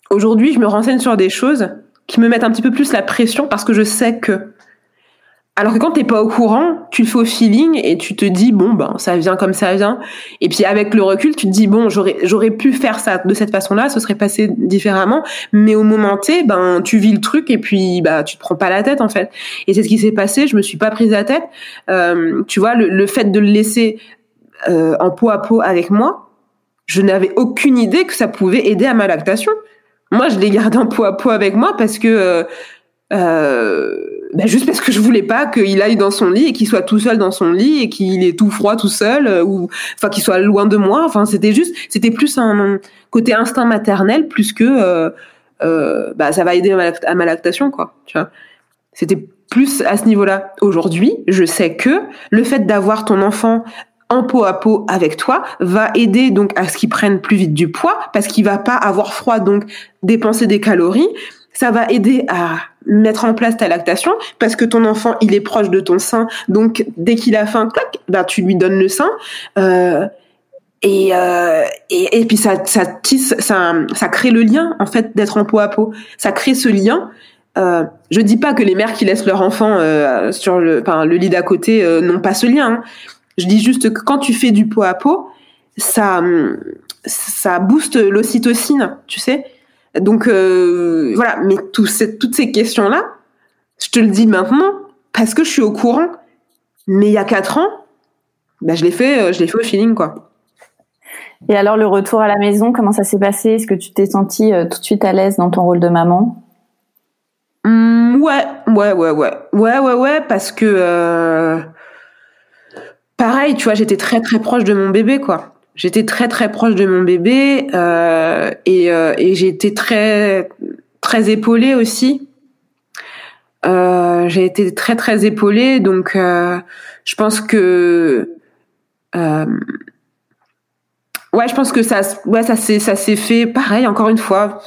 aujourd'hui, je me renseigne sur des choses qui me mettent un petit peu plus la pression parce que je sais que alors que quand t'es pas au courant, tu le fais au feeling et tu te dis bon ben ça vient comme ça vient. Et puis avec le recul, tu te dis bon j'aurais j'aurais pu faire ça de cette façon-là, ce serait passé différemment. Mais au moment T, ben tu vis le truc et puis bah tu te prends pas la tête en fait. Et c'est ce qui s'est passé. Je me suis pas prise la tête. Euh, tu vois le, le, fait de le laisser euh, en peau à peau avec moi, je n'avais aucune idée que ça pouvait aider à ma lactation. Moi je l'ai gardé en peau à peau avec moi parce que euh, euh, ben juste parce que je voulais pas qu'il aille dans son lit et qu'il soit tout seul dans son lit et qu'il est tout froid tout seul euh, ou enfin qu'il soit loin de moi. Enfin c'était juste c'était plus un côté instinct maternel plus que euh, euh, bah ça va aider à ma, lactation quoi tu vois. C'était plus à ce niveau-là. Aujourd'hui je sais que le fait d'avoir ton enfant en peau à peau avec toi va aider donc à ce qu'il prenne plus vite du poids parce qu'il va pas avoir froid donc dépenser des calories. Ça va aider à mettre en place ta lactation parce que ton enfant il est proche de ton sein. Donc dès qu'il a faim clac bah tu lui donnes le sein. Euh, et, euh, et, et puis ça ça tisse ça ça crée le lien en fait d'être en peau à peau. Ça crée ce lien. Euh, je dis pas que les mères qui laissent leur enfant euh, sur le enfin, le lit d'à côté euh, n'ont pas ce lien hein. je dis juste que quand tu fais du peau à peau ça ça booste l'ocytocine tu sais donc euh, voilà, mais tout toutes ces questions-là, je te le dis maintenant parce que je suis au courant. Mais il y a quatre ans, bah, je l'ai fait, euh, je l'ai fait au feeling quoi. Et alors le retour à la maison, comment ça s'est passé? Est-ce que tu t'es sentie euh, tout de suite à l'aise dans ton rôle de maman? Mmh, Ouais, ouais, ouais, ouais, ouais, ouais, ouais, parce que pareil, tu vois, j'étais très très proche de mon bébé quoi j'étais très très proche de mon bébé euh, et, euh, et j'ai été très très épaulée aussi. Euh, j'ai été très très épaulée, donc euh, je pense que euh, ouais, je pense que ça ouais ça s'est ça s'est fait pareil encore une fois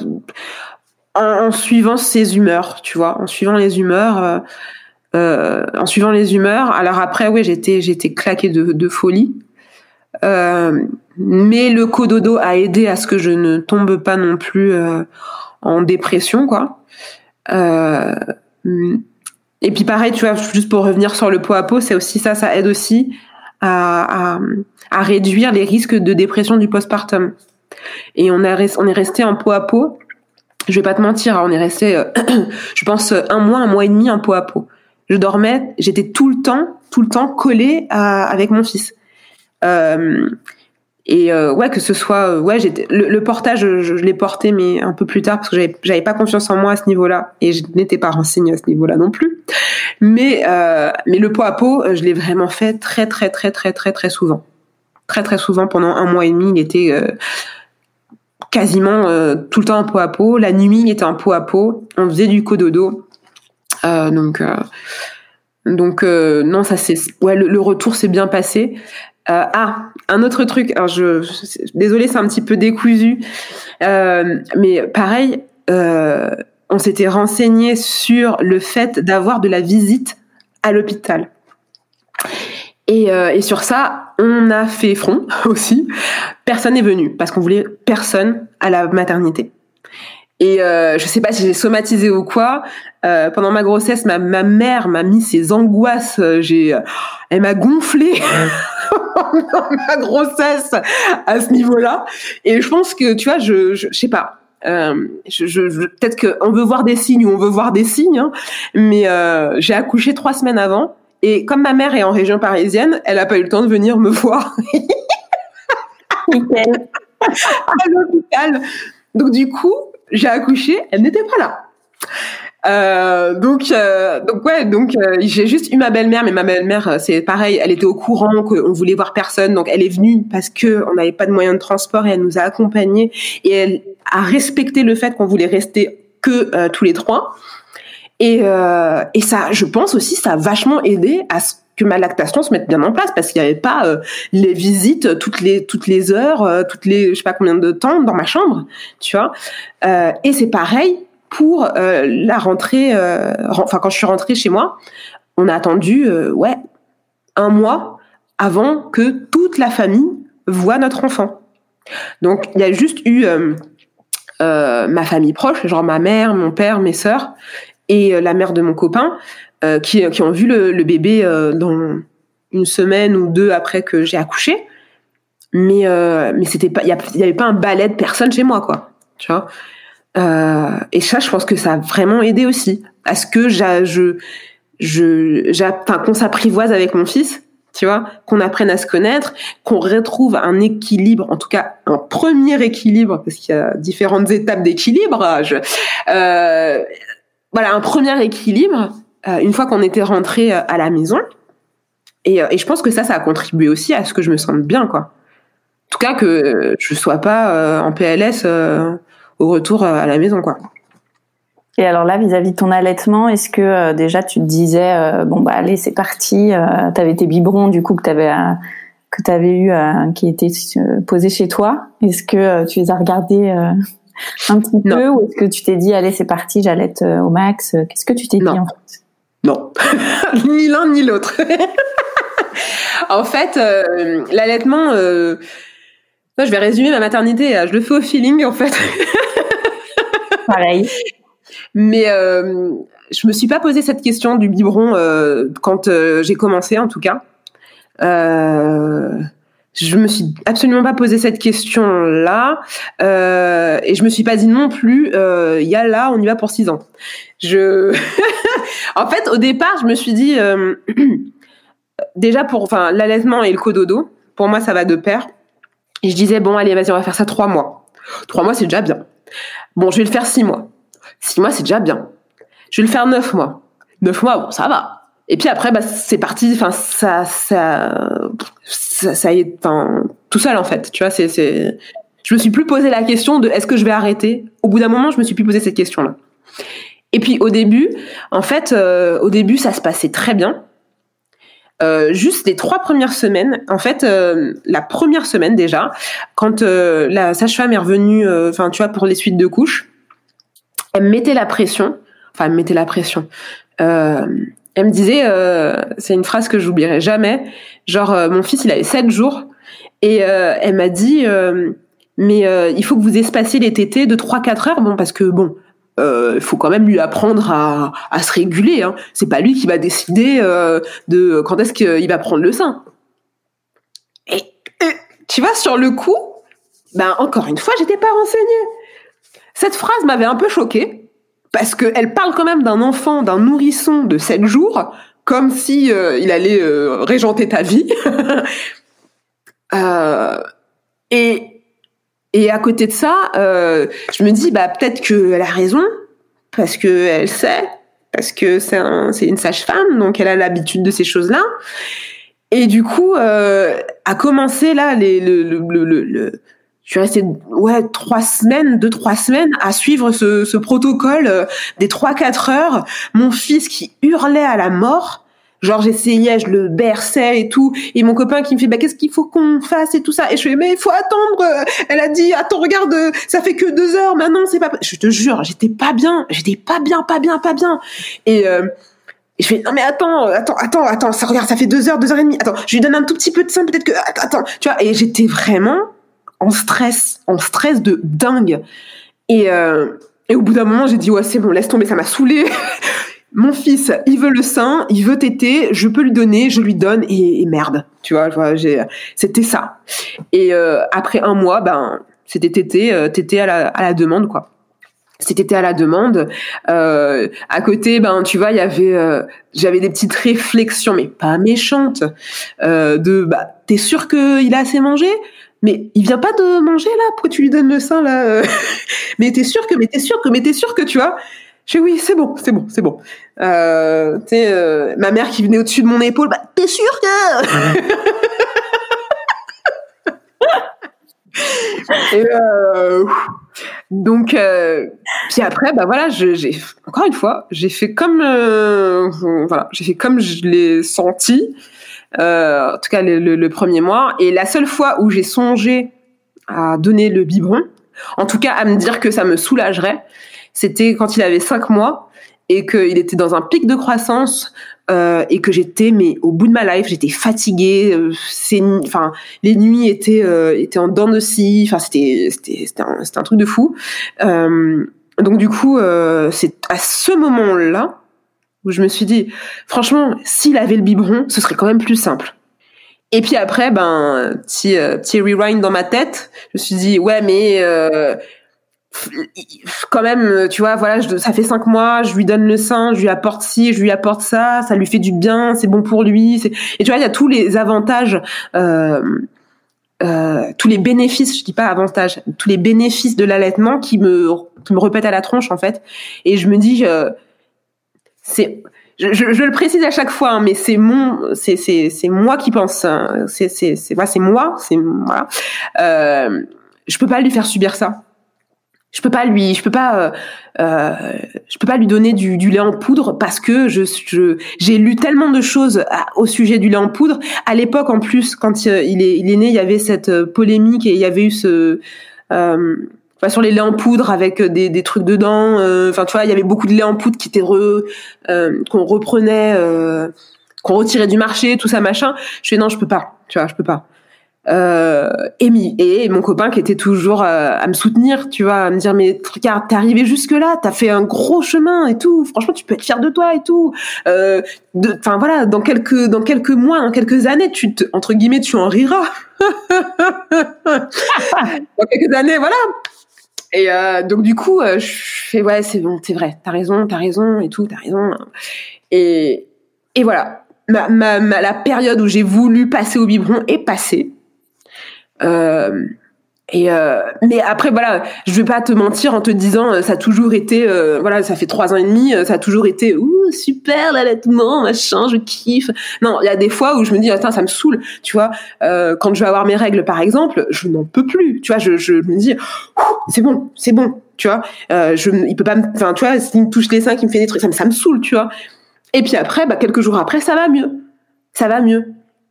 en, suivant ses humeurs, tu vois, en suivant les humeurs. Euh, en suivant les humeurs. Alors après, oui, j'étais j'étais claquée de, de folie. Euh, mais le cododo a aidé à ce que je ne tombe pas non plus euh, en dépression, quoi. Euh, et puis pareil, tu vois, juste pour revenir sur le pot à pot, c'est aussi ça, ça aide aussi à, à, à, réduire les risques de dépression du postpartum. Et on, a, on est resté en pot à pot. Je vais pas te mentir, hein, on est resté, je pense, un mois, un mois et demi en pot à pot. Je dormais, j'étais tout le temps, tout le temps collée à, avec mon fils. Euh, et euh, ouais, que ce soit, euh, ouais, le, le, portage, je, l'ai porté, mais un peu plus tard parce que j'avais, pas confiance en moi à ce niveau-là et je n'étais pas renseignée à ce niveau-là non plus. Mais mais le pot à pot, je l'ai vraiment fait très très très très très très souvent. très très souvent pendant un mois et demi. Il était quasiment tout le temps en peau à peau. La nuit, il était en peau à peau. On faisait du cododo. Euh, donc donc non, ça c'est ouais le, retour s'est bien passé. Ah, un autre truc. Je, désolée, c'est un petit peu décousu, mais pareil, on s'était renseigné sur le fait d'avoir de la visite à l'hôpital. Et, euh, et, sur ça, on a fait front aussi. Personne n'est venu parce qu'on voulait personne à la maternité. Et euh, je sais pas si j'ai somatisé ou quoi. Euh, pendant ma grossesse, ma, ma mère m'a mis ses angoisses. J'ai, elle m'a gonflé dans ma grossesse à ce niveau-là. Et je pense que tu vois, je, je, je sais pas. Euh, je, je, peut-être qu'on veut voir des signes ou on veut voir des signes, hein, mais euh, j'ai accouché trois semaines avant et comme ma mère est en région parisienne, elle n'a pas eu le temps de venir me voir à l'hôpital. Donc du coup, j'ai accouché, elle n'était pas là. Euh, donc, euh, donc ouais, donc euh, j'ai juste eu ma belle-mère, mais ma belle-mère, c'est pareil, elle était au courant qu'on voulait voir personne, donc elle est venue parce que on n'avait pas de moyens de transport et elle nous a accompagnés et elle a respecté le fait qu'on voulait rester que tous les trois. Et, euh, et ça, je pense aussi, ça a vachement aidé à ce que ma lactation se mette bien en place parce qu'il n'y avait pas euh, les visites toutes les toutes les heures, euh, toutes les je sais pas combien de temps dans ma chambre, tu vois. Et c'est pareil pour la rentrée. enfin, quand je suis rentrée chez moi, on a attendu ouais un mois avant que toute la famille voit notre enfant. Donc il y a juste eu ma famille proche, genre ma mère, mon père, mes sœurs, et euh, la mère de mon copain euh, qui, qui ont vu le, bébé euh, dans une semaine ou deux après que j'ai accouché. Mais mais c'était pas il y, avait pas un balai de personnes chez moi quoi. Tu vois? et ça, je pense que ça a vraiment aidé aussi à ce que je je enfin qu'on s'apprivoise avec mon fils tu vois, qu'on apprenne à se connaître, qu'on retrouve un équilibre, en tout cas un premier équilibre, parce qu'il y a différentes étapes d'équilibrage, euh, voilà un premier équilibre euh, une fois qu'on était rentré euh, à la maison. Et, euh, et, je pense que ça, ça a contribué aussi à ce que je me sente bien, quoi. En tout cas, que je sois pas en PLS au retour à la maison, quoi. Et alors là, vis-à-vis de ton allaitement, est-ce que déjà tu te disais bon bah allez c'est parti, tu avais tes biberons du coup que t'avais que t'avais eu qui étaient posés chez toi. Est-ce que tu les as regardés un petit peu ou est-ce que tu t'es dit allez c'est parti j'allaite euh, au max euh, Qu'est-ce que tu t'es dit en fait Non, ni l'un ni l'autre. en fait, euh, l'allaitement, je vais résumer ma maternité. Je le fais au feeling en fait. Pareil. Mais je me suis pas posé cette question du biberon quand j'ai commencé en tout cas. Euh, je me suis absolument pas posé cette question là euh, et je me suis pas dit non plus euh, y a là on y va pour six ans. Je en fait au départ je me suis dit euh, déjà pour enfin l'allaitement et le cododo pour moi ça va de pair. Et je disais bon allez vas-y on va faire ça trois mois. Trois mois c'est déjà bien. Bon je vais le faire six mois. Six mois c'est déjà bien. Je vais le faire neuf mois. Neuf mois bon ça va et puis après, bah, c'est parti. Enfin, ça, ça, ça, ça est, enfin, tout seul en fait. Tu vois, c'est, c'est. Je me suis plus posé la question de est-ce que je vais arrêter? Au bout d'un moment, je me suis plus posé cette question-là. Et puis au début, en fait, euh, au début, ça se passait très bien. Euh, juste les trois premières semaines, en fait, euh, la première semaine déjà, quand euh, la sage-femme est revenue, euh, enfin, tu vois, pour les suites de couches, elle mettait la pression. Enfin, elle mettait la pression. Euh, elle me disait, euh, c'est une phrase que j'oublierai jamais, genre euh, mon fils il avait 7 jours et euh, elle m'a dit, mais il faut que vous espaciez les tétés de 3-4 heures, bon parce que bon, il faut quand même lui apprendre à, se réguler. Hein. C'est pas lui qui va décider de quand est-ce qu'il va prendre le sein. Et, tu vois, sur le coup, ben encore une fois, j'étais pas renseignée. Cette phrase m'avait un peu choquée parce qu'elle parle quand même d'un enfant, d'un nourrisson de 7 jours, comme si euh, il allait euh, régenter ta vie. euh, et, et à côté de ça, je me dis, bah peut-être qu'elle a raison, parce qu'elle sait, parce que c'est un, une sage-femme, donc elle a l'habitude de ces choses-là. Et du coup, a commencé là les, le, le, le, le, je suis restée ouais trois semaines, deux trois semaines à suivre ce, ce protocole euh, des trois quatre heures. Mon fils qui hurlait à la mort. Genre j'essayais, je le berçais et tout, et mon copain qui me fait bah qu'est-ce qu'il faut qu'on fasse et tout ça, et je fais mais il faut attendre. Elle a dit attends regarde, ça fait que deux heures maintenant, c'est pas. Je te jure, j'étais pas bien, j'étais pas bien, pas bien, pas bien. Et euh, et je fais non mais attends, attends, attends, attends, ça regarde, ça fait deux heures, deux heures et demie. Attends, je lui donne un tout petit peu de sein, peut-être que attends, tu vois. Et j'étais vraiment en stress, en stress de dingue. Et euh, et au bout d'un moment, j'ai dit ouais c'est bon, laisse tomber, ça m'a saoulé. Mon fils, il veut le sein, il veut téter, je peux lui donner, je lui donne et, merde, tu vois. c'était ça. Et euh, après un mois, ben c'était tété, euh, à la, à la demande quoi c'était à la demande. Euh, à côté, ben tu vois, il y avait, euh, j'avais des petites réflexions, mais pas méchantes, euh, de bah t'es sûr qu'il a assez mangé? Mais il vient pas de manger là Pourquoi tu lui donnes le sein là Mais t'es sûr que, mais t'es sûr que, mais t'es sûr que tu vois Je dis oui, c'est bon, c'est bon, c'est bon. Euh, sais, ma mère qui venait au-dessus de mon épaule, bah t'es sûr que euh, donc, euh, puis après, bah voilà, j'ai encore une fois, j'ai fait comme euh, voilà, j'ai fait comme je l'ai senti. Euh, en tout cas, le, le, le, premier mois. Et la seule fois où j'ai songé à donner le biberon, en tout cas à me dire que ça me soulagerait, c'était quand il avait cinq mois et qu'il était dans un pic de croissance euh, et que j'étais mais au bout de ma life, j'étais fatiguée. Euh, les nuits étaient euh, étaient en dents de scie. Enfin, c'était c'était c'était un, un, truc de fou. Euh, donc du coup, euh, c'est à ce moment-là où je me suis dit, franchement, s'il avait le biberon, ce serait quand même plus simple. Et puis après, ben, petit, rewind dans ma tête, je me suis dit, ouais, mais quand même, tu vois, voilà, ça fait cinq mois, je lui donne le sein, je lui apporte ci, je lui apporte ça, ça lui fait du bien, c'est bon pour lui. Et tu vois, il y a tous les avantages, euh, euh, tous les bénéfices, je dis pas avantages, tous les bénéfices de l'allaitement qui me, qui me repètent à la tronche en fait. Et je me dis, euh, c'est, je, je, je, le précise à chaque fois, hein, mais c'est mon, c'est c'est c'est moi qui pense, hein. c'est c'est c'est voilà, c'est moi, c'est voilà. Euh, je peux pas lui faire subir ça je peux pas lui, je peux pas, euh, euh, je peux pas lui donner du, du, lait en poudre parce que je, je j'ai lu tellement de choses au sujet du lait en poudre. À l'époque, en plus, quand il est, il est né, il y avait cette euh, polémique et il y avait eu ce, euh, enfin, sur les laits en poudre avec des, des trucs dedans. Euh, enfin, tu vois, il y avait beaucoup de lait en poudre qui étaient re, euh, qu'on reprenait, qu'on retirait du marché, tout ça machin. Je fais non, je peux pas. Tu vois, je peux pas euh, et, mon copain qui était toujours euh, à me soutenir, tu vois, à me dire mais regarde, t'es arrivé jusque là, t'as fait un gros chemin et tout. Franchement, tu peux être fier de toi et tout. Euh, enfin voilà, dans quelques dans quelques mois, dans quelques années, tu te, entre guillemets, tu en riras. dans quelques années, voilà. Et euh, donc du coup, euh, je fais ouais, c'est bon, c'est vrai, t'as raison, t'as raison et tout, t'as raison. Et et voilà. Ma, ma, ma, la période où j'ai voulu passer au biberon est passée. Euh, et euh, mais après voilà, je vais pas te mentir en te disant euh, ça a toujours été euh, voilà ça fait trois ans et demi ça a toujours été ouh super l'allaitement machin je kiffe. Non il y a des fois où je me dis attends ça me saoule tu vois. Euh, quand je vais avoir mes règles par exemple je n'en peux plus tu vois je, je me dis c'est bon c'est bon tu vois. Je il peut pas enfin tu vois s'il me touche les seins qui me fait des trucs ça me ça me saoule tu vois. Et puis après bah quelques jours après ça va mieux. Ça va mieux.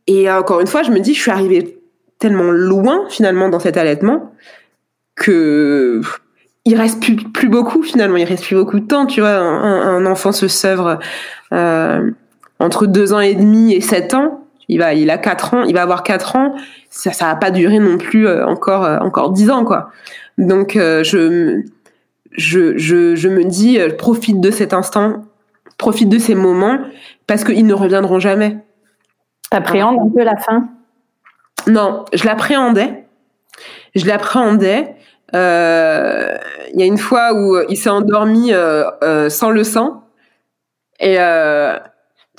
Et encore une fois je me dis je suis arrivée tellement loin finalement dans cet allaitement que il reste plus, plus beaucoup finalement, il reste plus beaucoup de temps, tu vois. Un, un enfant se sevre euh, entre deux ans et demi et sept ans. Il va, il a quatre ans, il va avoir quatre ans. Ça, ça va pas durer non plus euh, encore, euh, encore dix ans, quoi. Donc euh, je, je, je, je me dis, profite de cet instant, profite de ces moments, parce qu'ils ne reviendront jamais. T'appréhendes un peu la fin? Non, je l'appréhendais. Je l'appréhendais. Euh, il y a une fois où il s'est endormi euh, euh, sans le sang. Et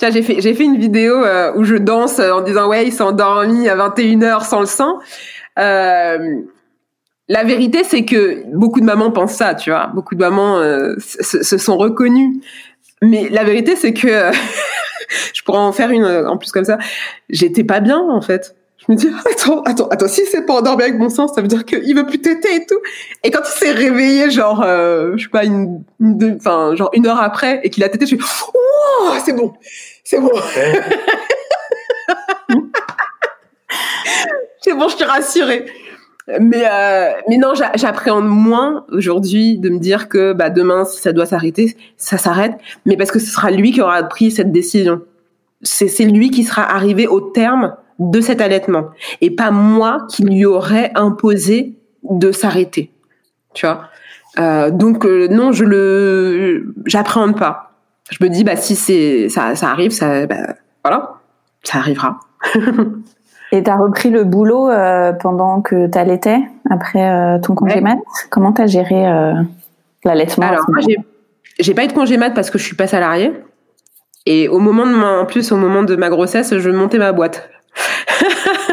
j'ai fait, j'ai fait une vidéo où je danse en disant ouais, il s'est endormi à 21h sans le sang. la vérité, c'est que beaucoup de mamans pensent ça, tu vois. Beaucoup de mamans se, se, sont reconnues. Mais la vérité, c'est que je pourrais en faire une en plus comme ça. J'étais pas bien en fait. Je me dis attends attends attends si c'est pas endormi avec mon sang ça veut dire qu'il veut plus téter et tout. Et quand il s'est réveillé genre euh, je sais pas une, enfin genre une heure après et qu'il a tété je suis oh c'est bon c'est bon. c'est bon je suis rassurée. Mais euh, mais non, j'appréhende moins aujourd'hui de me dire que bah demain si ça doit s'arrêter, ça s'arrête, mais parce que ce sera lui qui aura pris cette décision. C'est c'est lui qui sera arrivé au terme de cet allaitement et pas moi qui lui aurais imposé de s'arrêter. Tu vois? Euh, donc euh, non, je le j'appréhende pas. Je me dis bah si c'est ça ça arrive, ça bah, voilà, ça arrivera. Et tu as repris le boulot euh, pendant que tu allaitais, après ton congé mat? Comment tu as géré l'allaitement Alors, moi, j'ai pas eu de congé mat parce que je suis pas salariée. Et au moment de ma, en plus, au moment de ma grossesse, je montais ma boîte.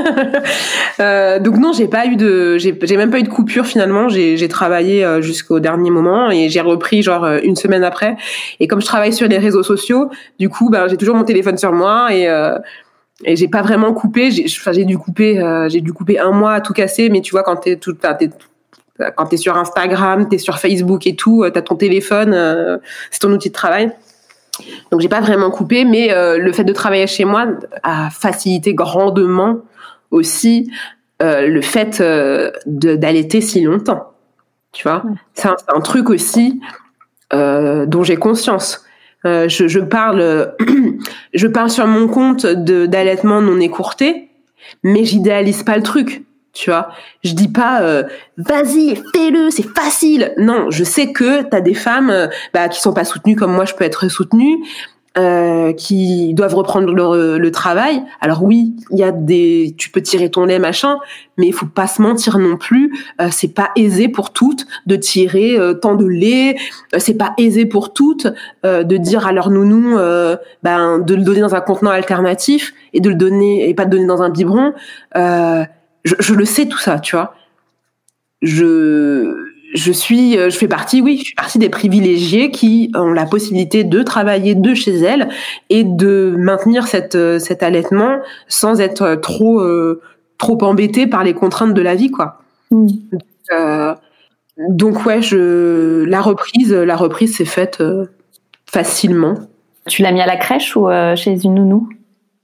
euh, donc non, j'ai pas eu de, j'ai même pas eu de coupure finalement. J'ai travaillé euh, jusqu'au dernier moment et j'ai repris genre une semaine après. Et comme je travaille sur les réseaux sociaux, du coup, ben j'ai toujours mon téléphone sur moi et euh, et j'ai pas vraiment coupé j'ai enfin j'ai dû couper euh, j'ai dû couper un mois à tout casser mais tu vois quand t'es tout quand t'es sur Instagram t'es sur Facebook et tout euh, t'as ton téléphone euh, c'est ton outil de travail donc j'ai pas vraiment coupé mais le fait de travailler chez moi a facilité grandement aussi le fait de, d'allaiter si longtemps tu vois? C'est un, un, truc aussi dont j'ai conscience euh, je, je, parle, je parle sur mon compte d'allaitement non écourté, mais j'idéalise pas le truc. Tu vois, je dis pas euh, vas-y fais-le, c'est facile. Non, je sais que t'as des femmes euh, bah, qui sont pas soutenues comme moi je peux être soutenue, euh, qui doivent reprendre le, le, travail. Alors oui, il y a des, tu peux tirer ton lait machin, mais il faut pas se mentir non plus. Euh, c'est pas aisé pour toutes de tirer euh, tant de lait. Euh, c'est pas aisé pour toutes de dire à leur nounou, ben de le donner dans un contenant alternatif et de le donner et pas de donner dans un biberon. Je, je le sais tout ça, tu vois. Je je suis, euh, je fais partie, oui, je suis partie des privilégiés qui ont la possibilité de travailler de chez elles et de maintenir cette, euh, cet allaitement sans être euh, trop, trop embêté par les contraintes de la vie, quoi. Mm. donc ouais, je, la reprise, la reprise s'est faite facilement. Tu l'as mis à la crèche ou chez une nounou?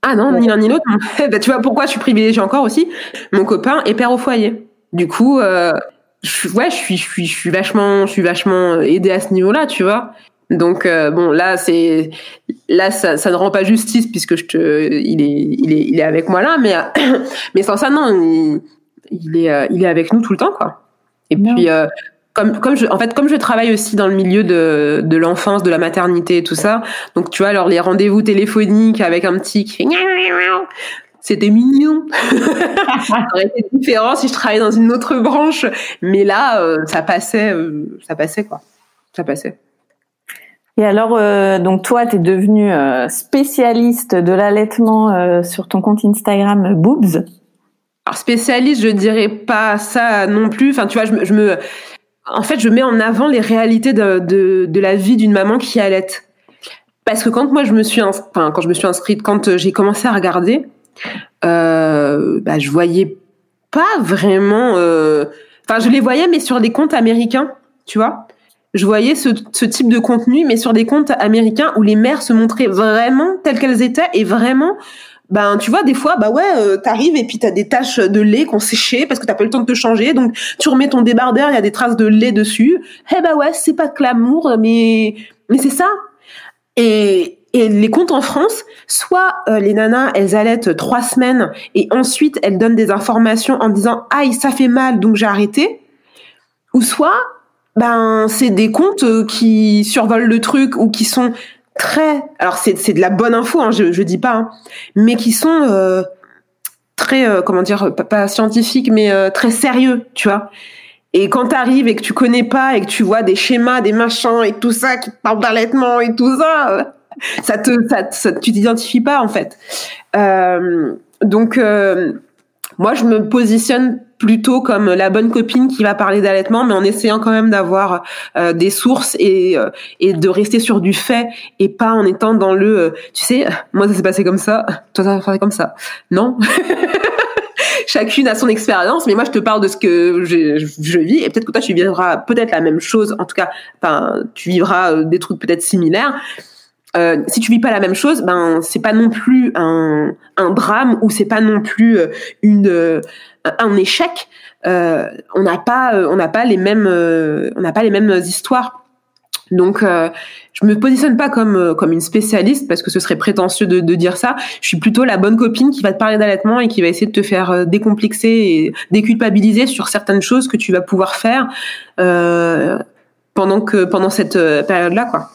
Ah non, ni l'un ni l'autre. bah, tu vois pourquoi je suis privilégiée encore aussi? Mon copain est père au foyer. Du coup, je, ouais, je suis, je suis, je suis vachement, je suis vachement aidée à ce niveau-là, tu vois. Donc euh, bon, là c'est, là ça, ça ne rend pas justice puisque je te, il est, il est, il est avec moi là, mais mais sans ça non, il, il est, euh, il est avec nous tout le temps quoi. Et puis euh, comme, comme je, en fait, comme je travaille aussi dans le milieu de, de l'enfance, de la maternité et tout ça, donc tu vois, alors les rendez-vous téléphoniques avec un petit qui fait c'était mignon. ça aurait été différent si je travaillais dans une autre branche, mais là, euh, ça passait, euh, ça passait quoi, ça passait. Et alors, euh, donc toi, tu es devenue spécialiste de l'allaitement sur ton compte Instagram Boobs. Alors spécialiste, je dirais pas ça non plus. Enfin, tu vois, je, je me, en fait, je mets en avant les réalités de, de, de la vie d'une maman qui allait. Parce que quand moi je me suis, enfin, quand je me suis inscrite, quand j'ai commencé à regarder, euh, bah, je voyais pas vraiment. Euh, enfin, je les voyais, mais sur des comptes américains, tu vois. Je voyais ce, type de contenu, mais sur des comptes américains où les mères se montraient vraiment telles qu'elles étaient et vraiment. Ben, tu vois, des fois, bah ouais, euh, t'arrives et puis t'as des taches de lait qu'on séché parce que t'as pas eu le temps de te changer, donc tu remets ton débardeur, il y a des traces de lait dessus. Eh bah ouais, c'est pas de l'amour, mais mais c'est ça. Et et les comptes en France, soit euh, les nanas, elles allaitent trois semaines et ensuite elles donnent des informations en disant aïe ça fait mal donc j'ai arrêté, ou soit ben c'est des comptes euh, qui survolent le truc ou qui sont très, alors c'est c'est de la bonne info, hein, je je dis pas, hein, mais qui sont euh, très comment dire pas, scientifiques mais très sérieux, tu vois. Et quand t'arrives et que tu connais pas et que tu vois des schémas, des machins et tout ça qui parlent d'allaitement et tout ça, ça te, ça, tu t'identifies pas en fait. Euh, donc euh, moi je me positionne plutôt comme la bonne copine qui va parler d'allaitement, mais en essayant quand même d'avoir euh, des sources et euh, et de rester sur du fait et pas en étant dans le, euh, tu sais, moi ça s'est passé comme ça, toi ça s'est passé comme ça. Non. Chacune a son expérience, mais moi je te parle de ce que je, je vis et peut-être que toi tu vivras peut-être la même chose. En tout cas, enfin, tu vivras des trucs peut-être similaires. Euh, si tu vis pas la même chose, ben c'est pas non plus un, un drame ou c'est pas non plus une un échec, euh, on n'a pas, euh, on n'a pas les mêmes, euh, on n'a pas les mêmes histoires. Donc, euh, je me positionne pas comme comme une spécialiste parce que ce serait prétentieux de, de, dire ça. Je suis plutôt la bonne copine qui va te parler d'allaitement et qui va essayer de te faire décomplexer et déculpabiliser sur certaines choses que tu vas pouvoir faire euh, pendant que pendant cette période-là, quoi.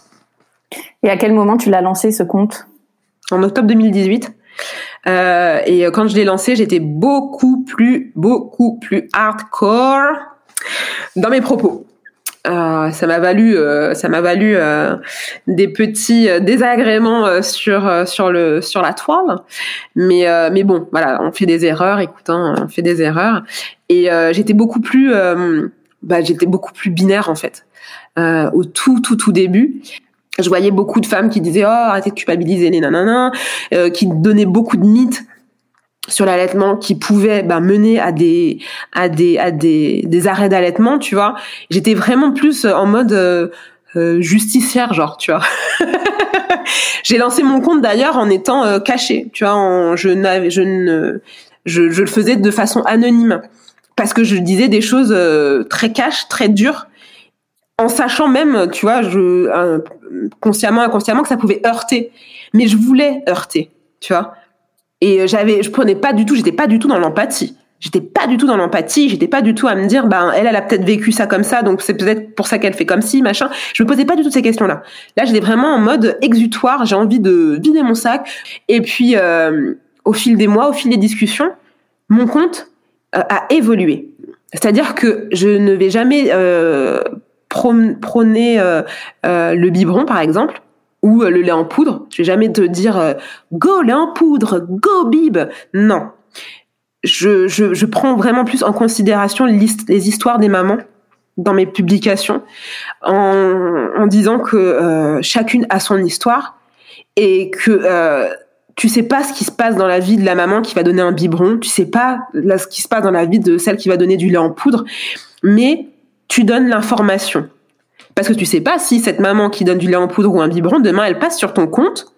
Et à quel moment tu l'as lancé ce compte? En octobre 2018. Euh, et quand je l'ai lancé, j'étais beaucoup plus, beaucoup plus hardcore dans mes propos. Euh, ça m'a valu, euh, ça m'a valu euh, des petits euh, désagréments euh, sur sur le sur la toile, mais mais bon, voilà, on fait des erreurs. Écoute, hein, on fait des erreurs. Et j'étais beaucoup plus, bah, j'étais beaucoup plus binaire en fait au tout tout tout début je voyais beaucoup de femmes qui disaient oh arrêtez de culpabiliser les nanana, euh, qui donnaient beaucoup de mythes sur l'allaitement qui pouvaient bah, mener à des à des à des, des arrêts d'allaitement, tu vois. J'étais vraiment plus en mode euh, euh justicière, genre, tu vois. J'ai lancé mon compte d'ailleurs en étant euh, caché, tu vois. Je n'avais, je ne, je, je le faisais de façon anonyme parce que je disais des choses euh, très cash, très dures en sachant même, tu vois, je, consciemment, inconsciemment, que ça pouvait heurter. Mais je voulais heurter, tu vois. Et j'avais, je prenais pas du tout, j'étais pas du tout dans l'empathie. J'étais pas du tout dans l'empathie, j'étais pas du tout à me dire, ben, elle, elle a peut-être vécu ça comme ça, donc c'est peut-être pour ça qu'elle fait comme ci, machin. Je me posais pas du tout ces questions-là. Là, j'étais vraiment en mode exutoire, j'ai envie de vider mon sac. Et puis, euh, au fil des mois, au fil des discussions, mon compte euh, a évolué. C'est-à-dire que je ne vais jamais euh, prôner euh, euh, le biberon, par exemple, ou euh, le lait en poudre. Je vais jamais te dire go lait en poudre, go bib. Non. Je, je, je prends vraiment plus en considération les histoires des mamans dans mes publications en, en disant que chacune a son histoire et que euh, tu sais pas ce qui se passe dans la vie de la maman qui va donner un biberon, tu sais pas là, ce qui se passe dans la vie de celle qui va donner du lait en poudre, mais tu donnes l'information. Parce que tu sais pas si cette maman qui donne du lait en poudre ou un biberon, demain elle passe sur ton compte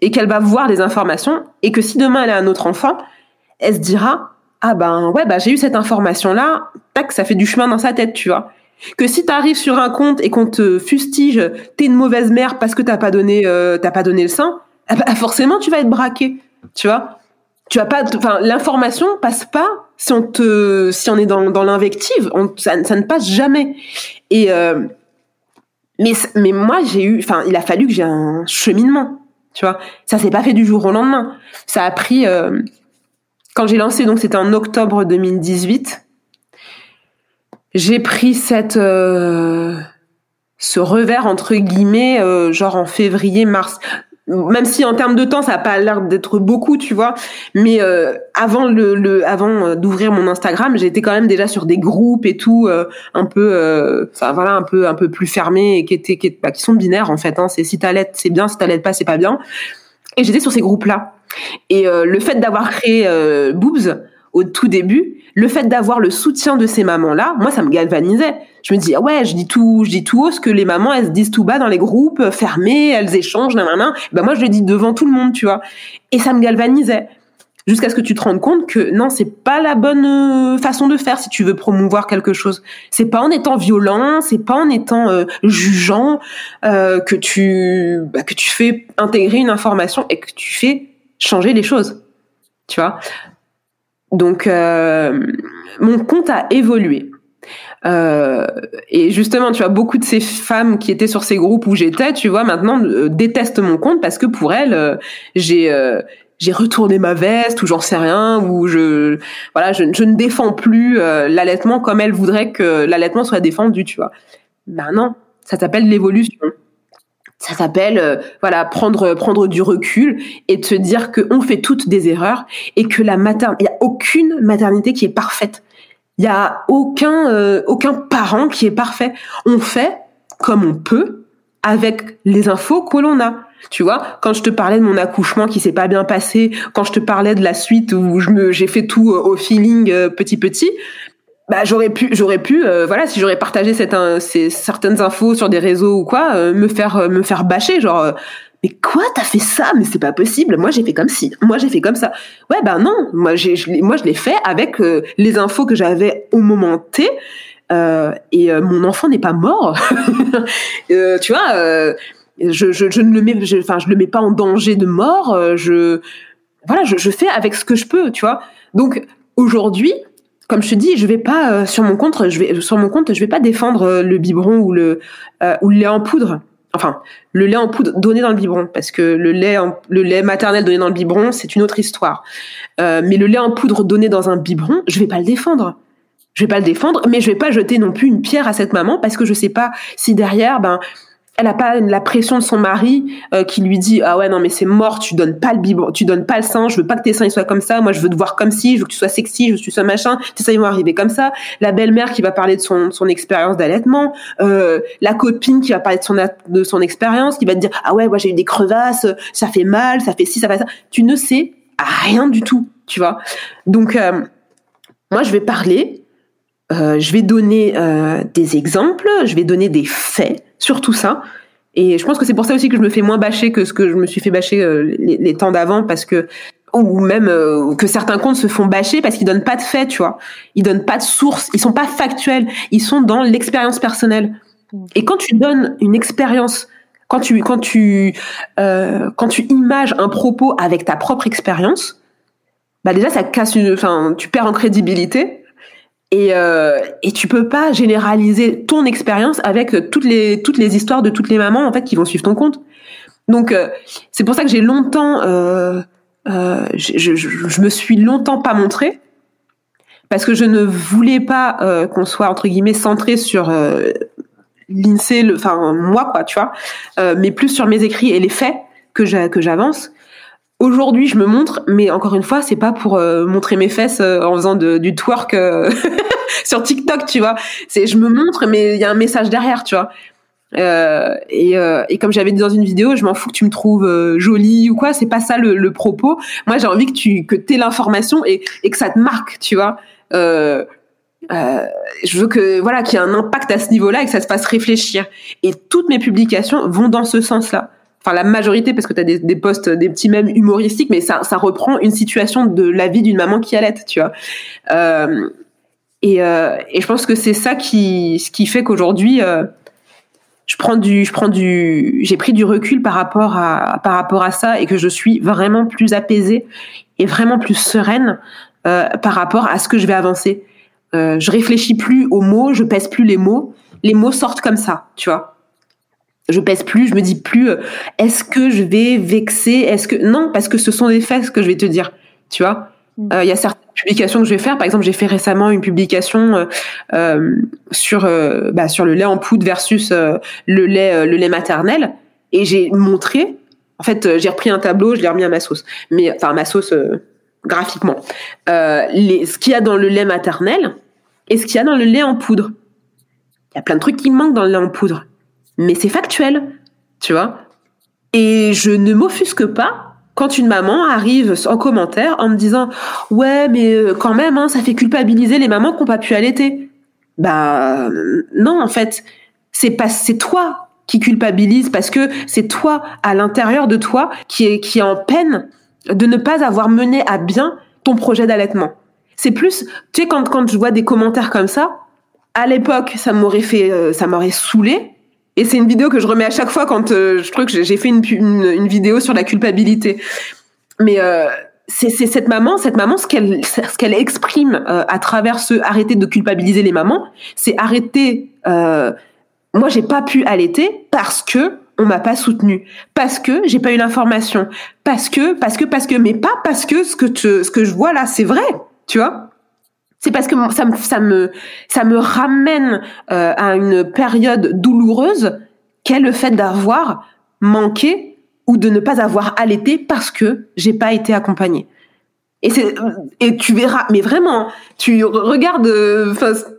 et qu'elle va voir des informations et que si demain elle a un autre enfant, elle se dira ah ben ouais bah j'ai eu cette information là, tac ça fait du chemin dans sa tête tu vois. Que si tu arrives sur un compte et qu'on te fustige, t'es une mauvaise mère parce que t'as pas donné euh, t'as pas donné le sein, eh ben, forcément tu vas être braqué, tu vois. Tu vas pas, l'information passe pas si on est dans, l'invective, ça, ne passe jamais. Euh, mais moi j'ai eu, enfin il a fallu que j'ai un cheminement, tu vois. Ça s'est pas fait du jour au lendemain. Ça a pris euh, quand j'ai lancé, donc c'était en octobre 2018. J'ai pris euh, ce revers entre guillemets, genre en février mars même si en termes de temps ça n'a pas l'air d'être beaucoup tu vois. Mais euh, avant le, le avant euh, d'ouvrir mon Instagram j'étais quand même déjà sur des groupes et tout euh, un peu euh, enfin voilà un peu un peu plus fermés et qui étaient qui, bah, qui sont binaires en fait hein, c'est si t'allaites c'est bien si t'allaites pas c'est pas bien. Et j'étais sur ces groupes là et le fait d'avoir créé Boobs au tout début, le fait d'avoir le soutien de ces mamans-là, moi, ça me galvanisait. Je me dis, ah ouais, je dis tout, je dis tout haut ce que les mamans, elles se disent tout bas dans les groupes euh, fermés, elles échangent, nan, Ben moi, je le dis devant tout le monde, tu vois. Et ça me galvanisait. Jusqu'à ce que tu te rendes compte que non, c'est pas la bonne euh, façon de faire si tu veux promouvoir quelque chose. C'est pas en étant violent, c'est pas en étant euh, jugeant que tu bah, que tu fais intégrer une information et que tu fais changer les choses. Tu vois? Donc, euh, mon compte a évolué. Euh, et justement, tu vois, beaucoup de ces femmes qui étaient sur ces groupes où j'étais, tu vois, maintenant euh, détestent mon compte parce que pour elles, j'ai j'ai retourné ma veste ou j'en sais rien ou je voilà, je, je ne défends plus l'allaitement comme elles voudraient que l'allaitement soit défendu, tu vois. Ben non, ça s'appelle l'évolution ça s'appelle euh, voilà prendre prendre du recul et se dire que on fait toutes des erreurs et que la maternité il y a aucune maternité qui est parfaite Il y a aucun euh, aucun parent qui est parfait. On fait comme on peut avec les infos que l'on a. Tu vois, quand je te parlais de mon accouchement qui s'est pas bien passé, quand je te parlais de la suite où je me j'ai fait tout au feeling petit petit, bah j'aurais pu j'aurais pu voilà si j'aurais partagé cette ces certaines infos sur des réseaux ou quoi me faire me faire bâcher genre mais quoi t'as fait ça? Mais c'est pas possible. Moi j'ai fait comme si moi j'ai fait comme ça. Ouais ben non. Moi j'ai moi je l'ai fait avec euh, les infos que j'avais au moment T euh, et euh, mon enfant n'est pas mort. Euh, tu vois je, je, je, ne le mets enfin je, le mets pas en danger de mort. Je voilà je, je fais avec ce que je peux tu vois. Donc aujourd'hui comme je te dis, je vais pas sur mon compte, je vais sur mon compte, je vais pas défendre le biberon ou le ou le lait en poudre. Enfin le lait en poudre donné dans le biberon parce que le lait le lait maternel donné dans le biberon c'est une autre histoire. Euh, mais le lait en poudre donné dans un biberon je vais pas le défendre. Je vais pas le défendre mais je vais pas jeter non plus une pierre à cette maman parce que je sais pas si derrière ben elle a pas la pression de son mari euh, qui lui dit ah ouais non mais c'est mort tu donnes pas le biberon tu donnes pas le sein je veux pas que tes seins soient comme ça moi je veux te voir comme si je veux que tu sois sexy je veux que tu sois machin. Tes seins vont arriver comme ça. La belle-mère qui va parler de son son expérience d'allaitement euh, la copine qui va parler de son de son expérience qui va te dire ah ouais moi j'ai eu des crevasses ça fait mal ça fait ci ça fait ça. Tu ne sais rien du tout tu vois. Donc euh, moi je vais parler je vais donner des exemples, je vais donner des faits sur tout ça. Et je pense que c'est pour ça aussi que je me fais moins bâcher que ce que je me suis fait bâcher euh, les, temps d'avant, parce que ou même que certains comptes se font bâcher parce qu'ils donnent pas de faits, tu vois. Ils donnent pas de sources, ils sont pas factuels, ils sont dans l'expérience personnelle. Et quand tu donnes une expérience, quand tu quand tu quand tu images un propos avec ta propre expérience, bah déjà ça casse une, enfin tu perds en crédibilité et, euh, et tu peux pas généraliser ton expérience avec toutes les toutes les histoires de toutes les mamans en fait qui vont suivre ton compte. Donc euh, c'est pour ça que j'ai longtemps, euh, euh, je, me suis longtemps pas montrée parce que je ne voulais pas qu'on soit entre guillemets centré sur l'INSEE, enfin moi quoi, tu vois, mais plus sur mes écrits et les faits que j'avance. Aujourd'hui, je me montre, mais encore une fois, c'est pas pour euh, montrer mes fesses euh, en faisant du twerk euh, sur TikTok, tu vois. C'est je me montre, mais il y a un message derrière, tu vois. et, comme j'avais dit dans une vidéo, je m'en fous que tu me trouves jolie ou quoi. C'est pas ça le, le propos. Moi, j'ai envie que tu que aies l'information et, et que ça te marque, tu vois. je veux que voilà qu'il y ait un impact à ce niveau-là et que ça se fasse réfléchir. Et toutes mes publications vont dans ce sens-là enfin la majorité parce que tu as des, des posts des petits mèmes humoristiques mais ça ça reprend une situation de la vie d'une maman qui allait tu vois. Euh, et, euh, et je pense que c'est ça qui ce qui fait qu'aujourd'hui euh, je prends du je prends du j'ai pris du recul par rapport à par rapport à ça et que je suis vraiment plus apaisée et vraiment plus sereine euh, par rapport à ce que je vais avancer. Euh, je réfléchis plus aux mots je pèse plus les mots. Les mots sortent comme ça tu vois je pèse plus, je me dis plus euh, est-ce que je vais vexer, est-ce que non parce que ce sont des faits que je vais te dire, tu vois. Mm. Euh, il y a certaines publications que je vais faire, par exemple, j'ai fait récemment une publication euh, euh sur bah, sur le lait en poudre versus le lait le lait maternel et j'ai montré en fait, j'ai repris un tableau, je l'ai remis à ma sauce. Mais enfin ma sauce graphiquement. les ce qu'il y a dans le lait maternel et ce qu'il y a dans le lait en poudre. Il y a plein de trucs qui manquent dans le lait en poudre mais c'est factuel, tu vois. Et je ne m'offusque pas quand une maman arrive en commentaire en me disant ouais mais euh, quand même hein, ça fait culpabiliser les mamans qui n'ont pas pu allaiter. Bah non en fait c'est pas c'est toi qui culpabilise parce que c'est toi à l'intérieur de toi qui est qui est en peine de ne pas avoir mené à bien ton projet d'allaitement. C'est plus tu sais quand quand je vois des commentaires comme ça à l'époque ça m'aurait fait euh, ça m'aurait saoulé et c'est une vidéo que je remets à chaque fois quand euh, je trouve que j'ai fait une, une, une, vidéo sur la culpabilité. Mais euh, c'est cette maman, cette maman, ce qu'elle ce qu'elle exprime euh, à travers ce arrêter de culpabiliser les mamans, c'est arrêter. Euh, moi, j'ai pas pu allaiter parce que on m'a pas soutenu, parce que j'ai pas eu l'information, parce que, parce que, parce que, mais pas parce que ce que te, ce que je vois là, c'est vrai, tu vois? C'est parce que ça me, ramène euh, à une période douloureuse qu'est le fait d'avoir manqué ou de ne pas avoir allaité parce que j'ai pas été accompagnée. Et et tu verras, mais vraiment, tu regardes,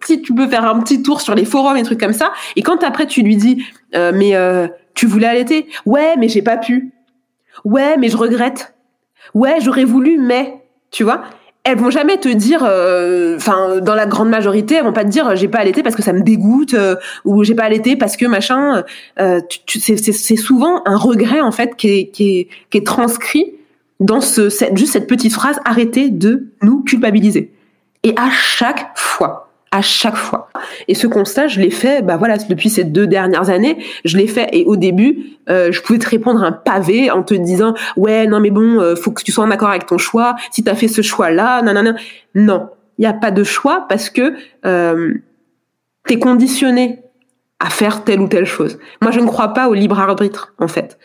si tu peux faire un petit tour sur les forums et trucs comme ça, et quand après tu lui dis, euh, mais euh, tu voulais allaiter, ouais, mais j'ai pas pu, ouais, mais je regrette, ouais, j'aurais voulu, mais, tu vois, elles vont jamais te dire, enfin dans la grande majorité, elles vont pas te dire j'ai pas allaité parce que ça me dégoûte ou j'ai pas allaité parce que machin. Tu, c'est souvent un regret en fait qui est, qui est, transcrit dans ce, juste cette petite phrase, arrêtez de nous culpabiliser. Et à chaque fois, à chaque fois. Et ce constat, je l'ai fait, bah voilà, depuis ces deux dernières années, je l'ai fait. Et au début, euh, je pouvais te répondre un pavé en te disant, ouais, non mais bon, euh, faut que tu sois en accord avec ton choix. Si tu as fait ce choix-là, nanana. Non, il n'y a pas de choix parce que euh, t'es conditionné à faire telle ou telle chose. Moi, je ne crois pas au libre arbitre, en fait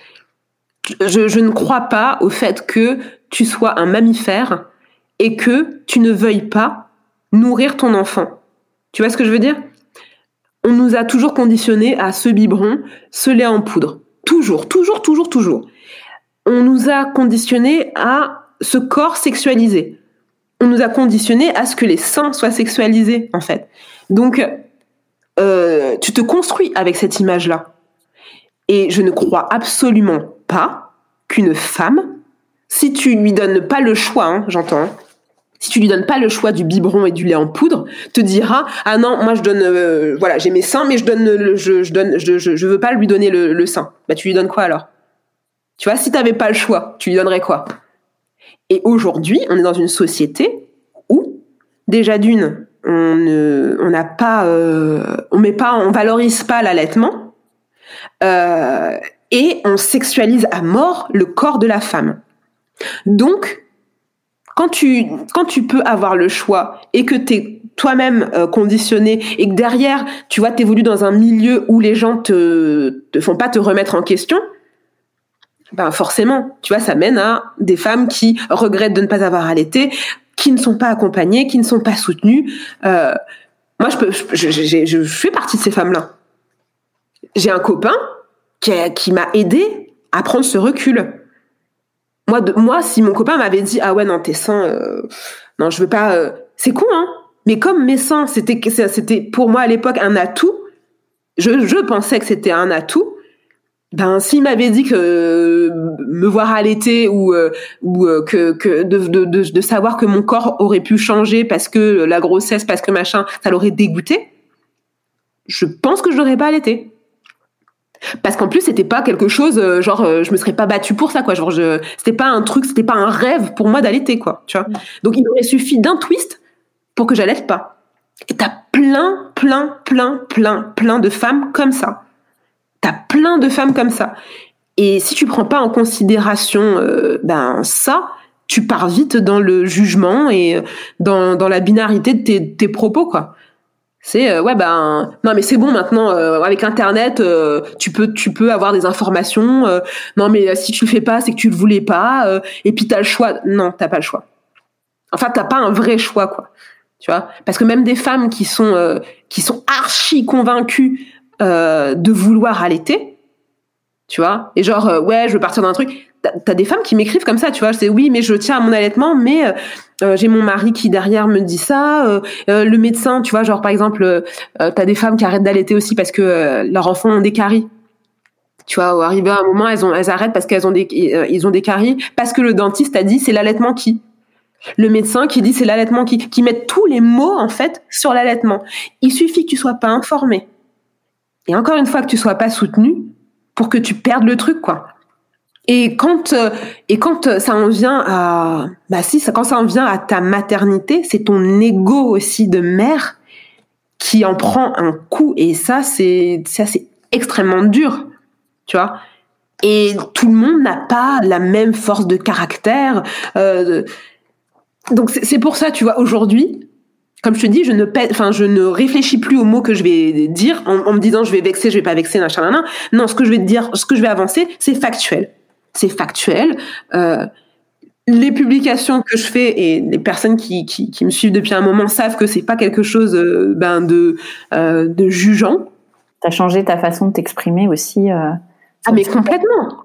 je, ne crois pas au fait que tu sois un mammifère et que tu ne veuilles pas nourrir ton enfant. Tu vois ce que je veux dire? On nous a toujours conditionnés à ce biberon, ce lait en poudre. Toujours, toujours, toujours, toujours. On nous a conditionnés à ce corps sexualisé. On nous a conditionnés à ce que les seins soient sexualisés, en fait. Donc, euh, tu te construis avec cette image-là. Et je ne crois absolument pas qu'une femme, si tu lui donnes pas le choix, hein, j'entends, si tu lui donnes pas le choix du biberon et du lait en poudre, te dira ah non moi je donne euh, voilà j'ai mes seins mais je donne le, je, je donne je, je, veux pas lui donner le, le sein. Bah tu lui donnes quoi alors? Tu vois si t'avais pas le choix, tu lui donnerais quoi? Et aujourd'hui on est dans une société où déjà d'une on ne on n'a pas euh, on met pas on valorise pas l'allaitement. Euh, et on sexualise à mort le corps de la femme. Donc, quand tu, quand tu peux avoir le choix et que tu es toi-même euh, conditionné et que derrière, tu vois, t'évolues dans un milieu où les gens te, te font pas te remettre en question, ben forcément, tu vois, ça mène à des femmes qui regrettent de ne pas avoir allaité, qui ne sont pas accompagnées, qui ne sont pas soutenues. Euh, moi, je, peux, je, fais partie de ces femmes-là. J'ai un copain qui, m'a aidé à prendre ce recul. Moi, si mon copain m'avait dit ah ouais non tes seins, euh, non je veux pas, euh, c'est con hein. Mais comme mes seins c'était c'était pour moi à l'époque un atout, je, je pensais que c'était un atout. Ben s'il m'avait dit que me voir allaiter ou euh, ou que de, savoir que mon corps aurait pu changer parce que la grossesse parce que machin ça l'aurait dégoûté, je pense que je n'aurais pas allaité. Parce qu'en plus, c'était pas quelque chose, euh, genre, euh, je me serais pas battue pour ça, quoi. Genre, je, c'était pas un truc, c'était pas un rêve pour moi d'allaiter, quoi. Tu vois. Mm. Donc, il aurait suffi d'un twist pour que j'allaite pas. Et t'as plein, plein, plein, plein, plein de femmes comme ça. T'as plein de femmes comme ça. Et si tu prends pas en considération, euh, ben, ça, tu pars vite dans le jugement et dans, dans la binarité de tes, tes propos, quoi. C'est euh, ouais ben non mais c'est bon maintenant euh, avec internet euh, tu peux tu peux avoir des informations non mais si tu le fais pas c'est que tu le voulais pas et puis t'as le choix. Non t'as pas le choix. Enfin t'as pas un vrai choix quoi. Tu vois? Parce que même des femmes qui sont qui sont archi convaincues de vouloir allaiter tu vois? Et genre ouais je veux partir d'un truc t'as des femmes qui m'écrivent comme ça tu vois c'est oui mais je tiens à mon allaitement mais euh, j'ai mon mari qui derrière me dit ça. Euh, euh, le médecin, tu vois, genre par exemple, t'as des femmes qui arrêtent d'allaiter aussi parce que leurs enfants ont des caries. Tu vois, arrivé à un moment, elles elles arrêtent parce qu'elles ont des, ont des caries parce que le dentiste a dit c'est l'allaitement qui. Le médecin qui dit c'est l'allaitement qui, qui met tous les mots en fait sur l'allaitement. Il suffit que tu sois pas informé. Et encore une fois que tu sois pas soutenu pour que tu perdes le truc quoi. Et quand euh, et quand ça en vient à bah si ça quand ça en vient à ta maternité, c'est ton ego aussi de mère qui en prend un coup et ça c'est ça c'est extrêmement dur, tu vois. Et tout le monde n'a pas la même force de caractère. Euh, donc c'est pour ça, tu vois, aujourd'hui, comme je te dis, je ne enfin je ne réfléchis plus aux mots que je vais dire en, me disant je vais vexer, je vais pas vexer, machin, Non, ce que je vais te dire, ce que je vais avancer, c'est factuel c'est factuel. Euh, les publications que je fais et les personnes qui, qui, qui, me suivent depuis un moment savent que c'est pas quelque chose euh, ben, de, euh, de jugeant. Tu as changé ta façon de t'exprimer aussi Ah mais complètement.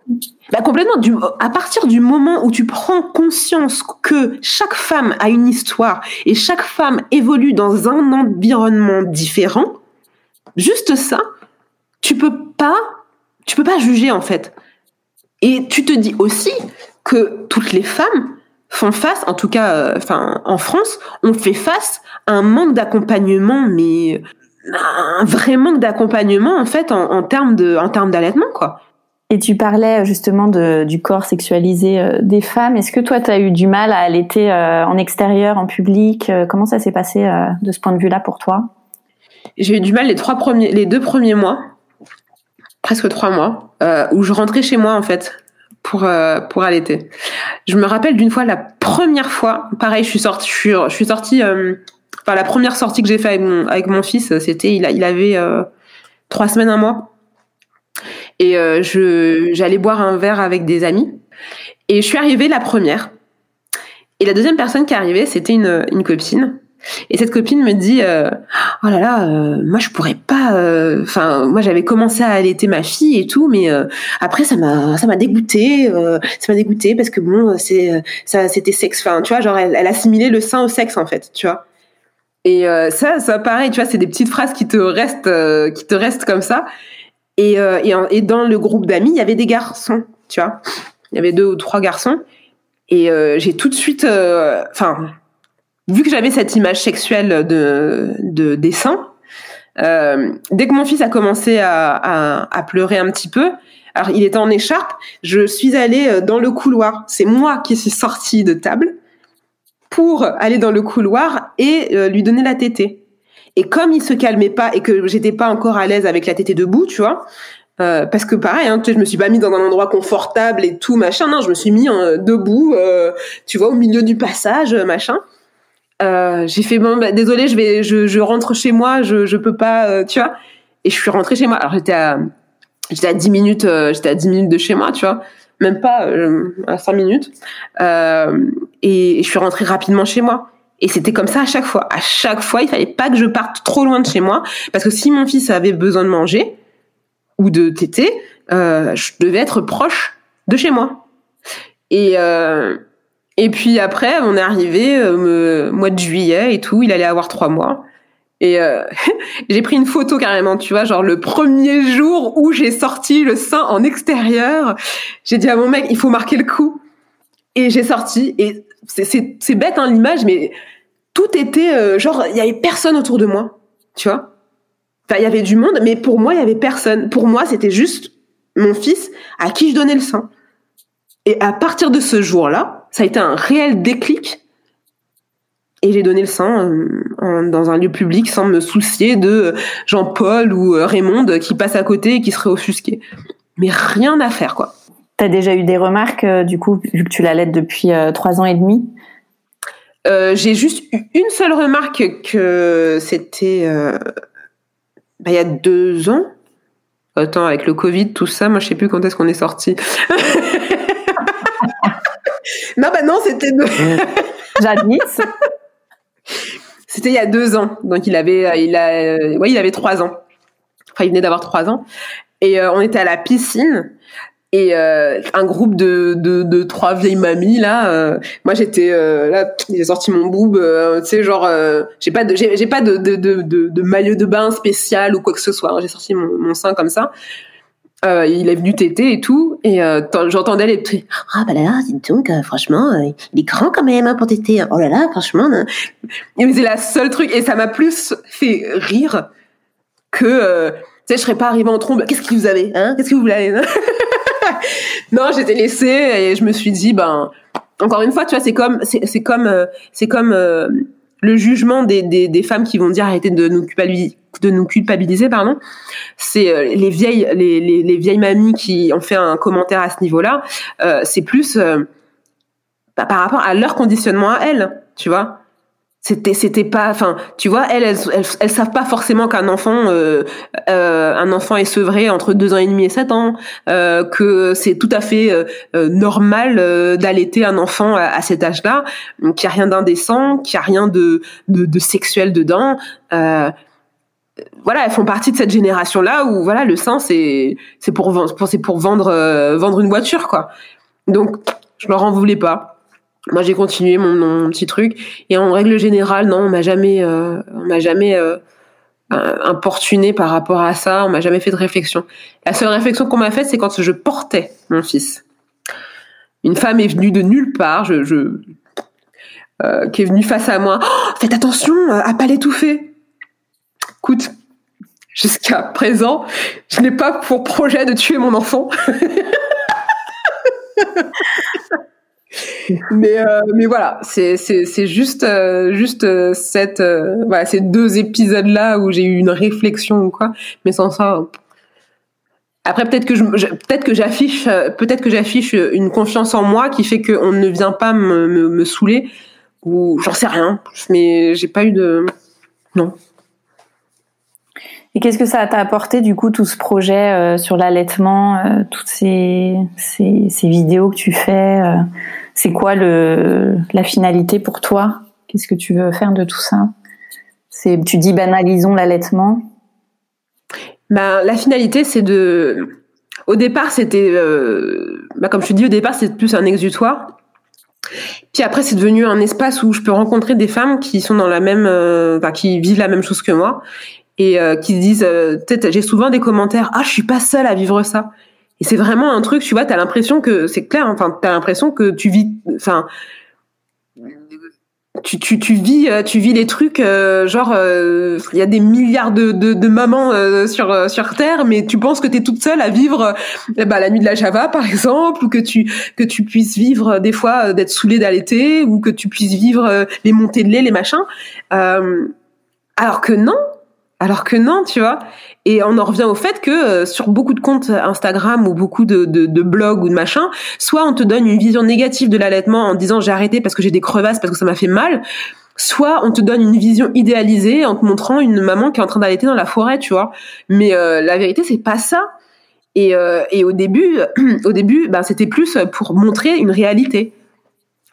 Bah complètement. Du, à partir du moment où tu prends conscience que chaque femme a une histoire et chaque femme évolue dans un environnement différent, juste ça, tu peux pas, tu peux pas juger en fait. Et tu te dis aussi que toutes les femmes font face, en tout cas, euh, en France, on fait face à un manque d'accompagnement, mais un vrai manque d'accompagnement en fait en, en termes de, en termes d'allaitement quoi. Et tu parlais justement de, du corps sexualisé euh, des femmes. Est-ce que toi, tu as eu du mal à allaiter euh, en extérieur, en public Comment ça s'est passé de ce point de vue-là pour toi? J'ai eu du mal les trois premiers, les deux premiers mois, presque trois mois, euh, où je rentrais chez moi en fait pour euh, pour allaiter. Je me rappelle d'une fois la première fois, pareil, je suis sortie, je suis, je suis sortie. enfin, la première sortie que j'ai fait avec mon, avec mon fils, c'était il, a, il avait trois semaines, un mois et euh, je j'allais boire un verre avec des amis et je suis arrivée la première et la deuxième personne qui est arrivée c'était une une copine et cette copine me dit euh, oh là là euh, moi je pourrais pas euh, enfin moi j'avais commencé à allaiter ma fille et tout mais après ça m'a ça m'a dégoûté ça m'a dégoûté parce que bon c'est ça c'était sexe enfin tu vois genre elle, elle assimilait le sein au sexe en fait tu vois et ça ça pareil tu vois c'est des petites phrases qui te restent qui te restent comme ça et, et, et, dans le groupe d'amis, il y avait des garçons, tu vois. Il y avait deux ou trois garçons. Et j'ai tout de suite, enfin, vu que j'avais cette image sexuelle de, de dessin, euh, dès que mon fils a commencé à, à, à, pleurer un petit peu, alors il était en écharpe, je suis allée euh, dans le couloir. C'est moi qui suis sortie de table pour aller dans le couloir et lui donner la tétée. Et comme il se calmait pas et que j'étais pas encore à l'aise avec la tétée debout, tu vois, euh, parce que pareil, hein, tu sais, je me suis pas mis dans un endroit confortable et tout machin. Non, je me suis mis euh, debout, euh, tu vois, au milieu du passage, machin. Euh, j'ai fait bon, bah, désolé, je vais, je, je, rentre chez moi, je, je peux pas, euh, tu vois. Et je suis rentrée chez moi. Alors j'étais à, j'étais à 10 minutes, euh, j'étais à 10 minutes de chez moi, tu vois, même pas à 5 minutes. et je suis rentrée rapidement chez moi. Et c'était comme ça à chaque fois. À chaque fois, il fallait pas que je parte trop loin de chez moi, parce que si mon fils avait besoin de manger ou de téter, euh, je devais être proche de chez moi. Et euh, et puis après, on est arrivé euh, mois de juillet et tout. Il allait avoir trois mois. Et euh, j'ai pris une photo carrément, tu vois, genre le premier jour où j'ai sorti le sein en extérieur. J'ai dit à mon mec, il faut marquer le coup. Et j'ai sorti et c'est bête hein, l'image, mais tout était euh, genre il y avait personne autour de moi, tu vois. Enfin, il y avait du monde, mais pour moi il y avait personne. Pour moi c'était juste mon fils à qui je donnais le sein. Et à partir de ce jour-là, ça a été un réel déclic. Et j'ai donné le sein euh, dans un lieu public sans me soucier de Jean-Paul ou euh, Raymond qui passe à côté et qui serait offusqué. Mais rien à faire, quoi. T'as déjà eu des remarques, euh, du coup, vu que tu l'allaites depuis euh, trois ans et demi? Euh, J'ai juste eu une seule remarque que c'était euh, bah, il y a deux ans. Attends, avec le Covid, tout ça, moi je sais plus quand est-ce qu'on est sorti. non, bah non, c'était. De... J'admisse. C'était il y a deux ans, donc il avait, il a, ouais, il avait trois ans. Enfin, il venait d'avoir trois ans, et on était à la piscine et euh, un groupe de, de, de trois vieilles mamies là euh, moi j'étais euh, là j'ai sorti mon boob euh, tu sais genre euh, j'ai pas de j'ai, j'ai pas de, de, de, de, maillot de bain spécial ou quoi que ce soit hein. j'ai sorti mon, mon sein comme ça euh, il est venu téter et tout et j'entendais les petits ah bah là dis donc franchement il est grand quand même hein, pour téter. Oh là là franchement hein. et c'est la seule truc et ça m'a plus fait rire que tu sais je serais pas arrivée en trombe. Qu'est-ce que vous avez hein? Qu'est-ce que vous voulez non, j'étais laissée et je me suis dit, ben, encore une fois, tu vois, c'est comme, c'est comme, euh, c'est comme euh, le jugement des, femmes qui vont dire arrêtez de nous culpabiliser, pardon. C'est euh, les vieilles, les, les, les, vieilles mamies qui ont fait un commentaire à ce niveau-là. c'est plus bah, par rapport à leur conditionnement à elles, tu vois c'était c'était pas enfin tu vois elles elles, elles, elles savent pas forcément qu'un enfant euh, euh, un enfant est sevré entre deux ans et demi et sept ans euh, que c'est tout à fait euh, euh, normal euh, d'allaiter un enfant à, à cet âge-là qu'il y a rien d'indécent qu'il y a rien de, de, de sexuel dedans voilà, elles font partie de cette génération-là où voilà, le sein c'est c'est pour vendre c'est pour vendre vendre une voiture quoi. Donc je leur en voulais pas. Moi j'ai continué mon, petit truc et en règle générale non, on m'a jamais euh, on m'a jamais euh, importuné par rapport à ça, on m'a jamais fait de réflexion. La seule réflexion qu'on m'a faite c'est quand je portais mon fils. Une femme est venue de nulle part, je, je euh, qui est venue face à moi. Oh, faites attention à pas l'étouffer. Écoute, jusqu'à présent, je n'ai pas pour projet de tuer mon enfant. mais euh, mais voilà, c'est juste euh, juste euh, cette voilà ces deux épisodes là où j'ai eu une réflexion ou quoi. Mais sans ça. Après peut-être que je que j'affiche j'affiche une confiance en moi qui fait qu'on ne vient pas me, me, saouler ou j'en sais rien. Mais j'ai pas eu de non. Et qu'est-ce que ça t'a apporté du coup tout ce projet sur l'allaitement, toutes ces, ces, vidéos que tu fais C'est quoi la finalité pour toi? Qu'est-ce que tu veux faire de tout ça? C'est tu dis banalisons l'allaitement. Ben la finalité c'est de au départ c'était ben, comme je te dis au départ c'est plus un exutoire. Puis après, c'est devenu un espace où je peux rencontrer des femmes qui sont dans la même, enfin, qui vivent la même chose que moi et euh, qui se disent euh, j'ai souvent des commentaires ah je suis pas seule à vivre ça et c'est vraiment un truc tu vois t'as l'impression que c'est clair enfin t'as l'impression que tu vis enfin tu, tu, tu vis euh, tu vis les trucs genre il y a des milliards de, de, de mamans sur sur terre mais tu penses que tu es toute seule à vivre bah, la nuit de la Java par exemple ou que tu que tu puisses vivre des fois d'être saoulée d'allaiter ou que tu puisses vivre les montées de lait les machins. Alors que non alors que non, tu vois. Et on en revient au fait que euh, sur beaucoup de comptes Instagram ou beaucoup de, de, blogs ou de machin, soit on te donne une vision négative de l'allaitement en disant j'ai arrêté parce que j'ai des crevasses, parce que ça m'a fait mal, soit on te donne une vision idéalisée en te montrant une maman qui est en train d'allaiter dans la forêt, tu vois. Mais euh, la vérité, c'est pas ça. Et, euh, et au début, au début, ben, c'était plus pour montrer une réalité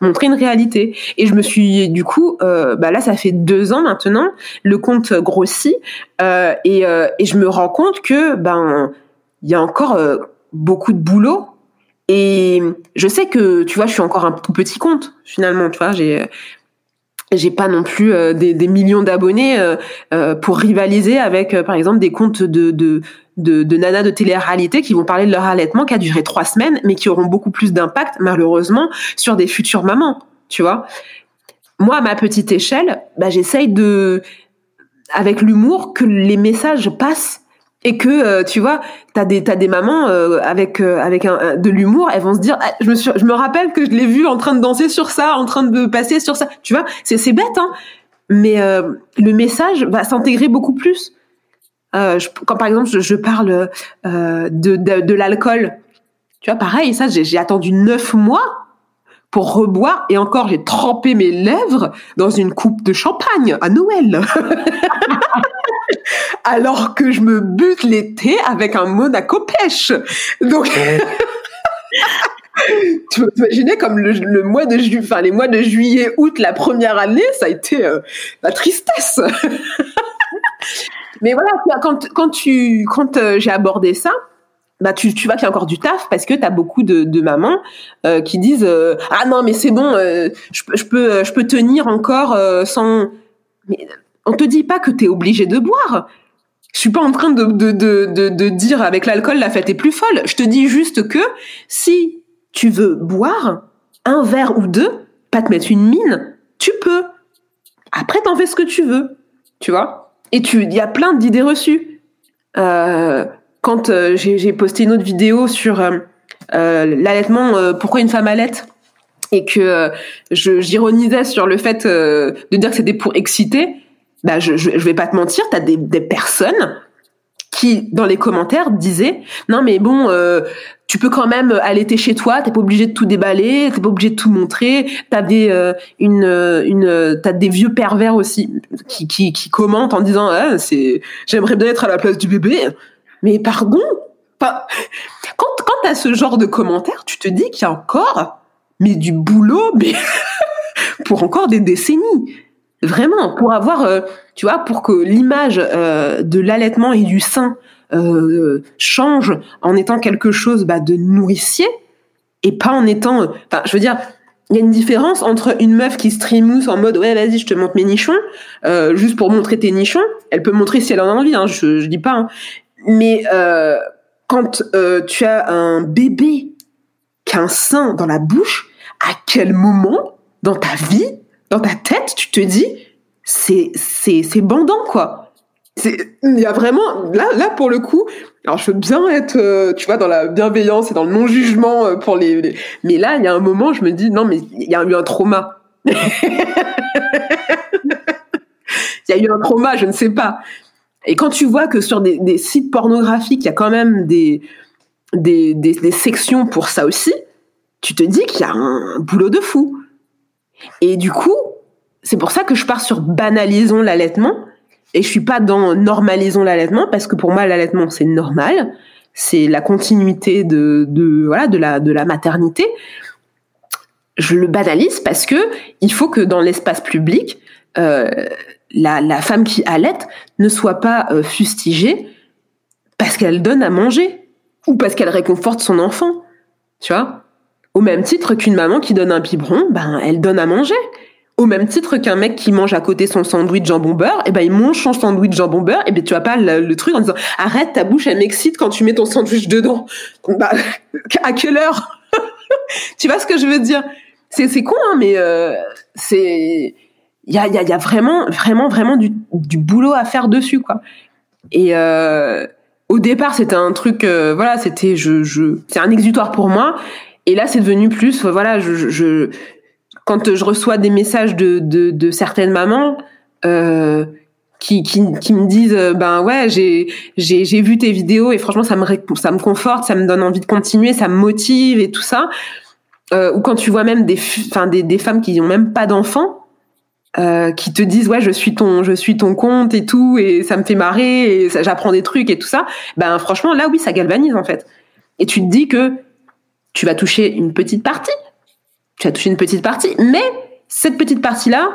montrer une réalité. Et je me suis, du coup, euh, bah là, ça fait deux ans maintenant, le compte grossit euh, et, euh, et je me rends compte que ben il y a encore beaucoup de boulot. Et je sais que, tu vois, je suis encore un tout petit compte finalement. Tu vois, j'ai j'ai pas non plus des, millions d'abonnés pour rivaliser avec, par exemple, des comptes de, de, de nanas de télé-réalité qui vont parler de leur allaitement qui a duré trois semaines, mais qui auront beaucoup plus d'impact, malheureusement, sur des futures mamans, tu vois. Moi, à ma petite échelle, bah, j'essaye de, avec l'humour, que les messages passent et que euh, tu vois t'as des t'as des mamans euh, avec euh, avec un, de l'humour elles vont se dire ah, je me je me rappelle que je l'ai vu en train de danser sur ça en train de passer sur ça tu vois c'est c'est bête hein mais le message va s'intégrer beaucoup plus euh, je, quand par exemple je, je parle euh, de, de, de l'alcool, tu vois, pareil, ça j'ai attendu neuf mois pour reboire et encore j'ai trempé mes lèvres dans une coupe de champagne à Noël. Alors que je me bute l'été avec un Monaco pêche. Donc tu peux t'imaginer comme le, le, mois de enfin les mois de juillet, août, la première année, ça a été euh, la tristesse. Mais voilà, quand, quand tu, quand euh, j'ai abordé ça, bah tu, tu vois qu'il y a encore du taf parce que tu as beaucoup de, de mamans euh, qui disent euh, ah non mais c'est bon je, je, peux je peux tenir encore sans mais on te dit pas que tu es obligé de boire. Je suis pas en train de, de, de, de, dire avec l'alcool la fête est plus folle. Je te dis juste que si tu veux boire un verre ou deux pas te mettre une mine tu peux. Après t'en fais ce que tu veux tu vois et il y a plein d'idées reçues. Euh, quand euh, j'ai posté une autre vidéo sur euh, l'allaitement, pourquoi une femme allaite, et que j'ironisais sur le fait de dire que c'était pour exciter, bah je, je, je vais pas te mentir, t'as des, des personnes qui, dans les commentaires, disaient non mais bon, euh, tu peux quand même allaiter chez toi, t'es pas obligé de tout déballer, t'es pas obligé de tout montrer. T'as des euh, une une t'as des vieux pervers aussi qui qui, qui commentent en disant ah, c'est j'aimerais bien être à la place du bébé. Mais pardon, pas quand quand t'as ce genre de commentaires, tu te dis qu'il y a encore mais du boulot mais pour encore des décennies. Vraiment, pour avoir, euh, tu vois, pour que l'image euh, de l'allaitement et du sein euh, change en étant quelque chose bah, de nourricier et pas en étant, enfin, je veux dire, il y a une différence entre une meuf qui streamousse en mode ouais vas-y je te montre mes nichons juste pour montrer tes nichons elle peut montrer si elle en a envie hein, je, je dis pas hein. mais quand tu as un bébé qui a un sein dans la bouche à quel moment dans ta vie dans ta tête, tu te dis, c'est, c'est, bandant, quoi. Il y a vraiment, là, là, pour le coup, alors je veux bien être, euh, tu vois, dans la bienveillance et dans le non-jugement euh, pour les, mais là, il y a un moment, je me dis, non, mais il y a eu un trauma. Il y a eu un trauma, je ne sais pas. Et quand tu vois que sur des, sites pornographiques, il y a quand même des, des, des sections pour ça aussi, tu te dis qu'il y a un boulot de fou. Et du coup, c'est pour ça que je pars sur banalisons l'allaitement et je suis pas dans normalisons l'allaitement parce que pour moi l'allaitement c'est normal, c'est la continuité de, la maternité. Je le banalise parce que il faut que dans l'espace public euh, la, femme qui allaite ne soit pas euh, fustigée parce qu'elle donne à manger ou parce qu'elle réconforte son enfant. Tu au même titre qu'une maman qui donne un biberon, ben elle donne à manger. Au même titre qu'un mec qui mange à côté son sandwich jambon beurre, et eh ben il mange son sandwich jambon beurre, et eh ben tu vas pas le, truc en disant arrête ta bouche elle m'excite quand tu mets ton sandwich dedans. Bah, à quelle heure? Tu vois ce que je veux dire? C'est c'est con hein, mais euh, c'est il y a, y, y a vraiment vraiment vraiment du, du boulot à faire dessus quoi. Et euh, au départ c'était un truc euh, voilà c'était je je c'est un exutoire pour moi et là, c'est devenu plus, voilà, je, je, quand je reçois des messages de, de, de certaines mamans euh, qui, qui, qui, me disent, euh, ben ouais, j'ai, j'ai, j'ai vu tes vidéos et franchement, ça me, ça me conforte, ça me donne envie de continuer, ça me motive et tout ça. Euh, ou quand tu vois même des, enfin des, des femmes qui n'ont même pas d'enfants. Euh, qui te disent ouais je suis ton je suis ton compte et tout et ça me fait marrer et j'apprends des trucs et tout ça ben franchement là oui ça galvanise en fait et tu te dis que tu vas toucher une petite partie. Tu vas toucher une petite partie, mais cette petite partie-là,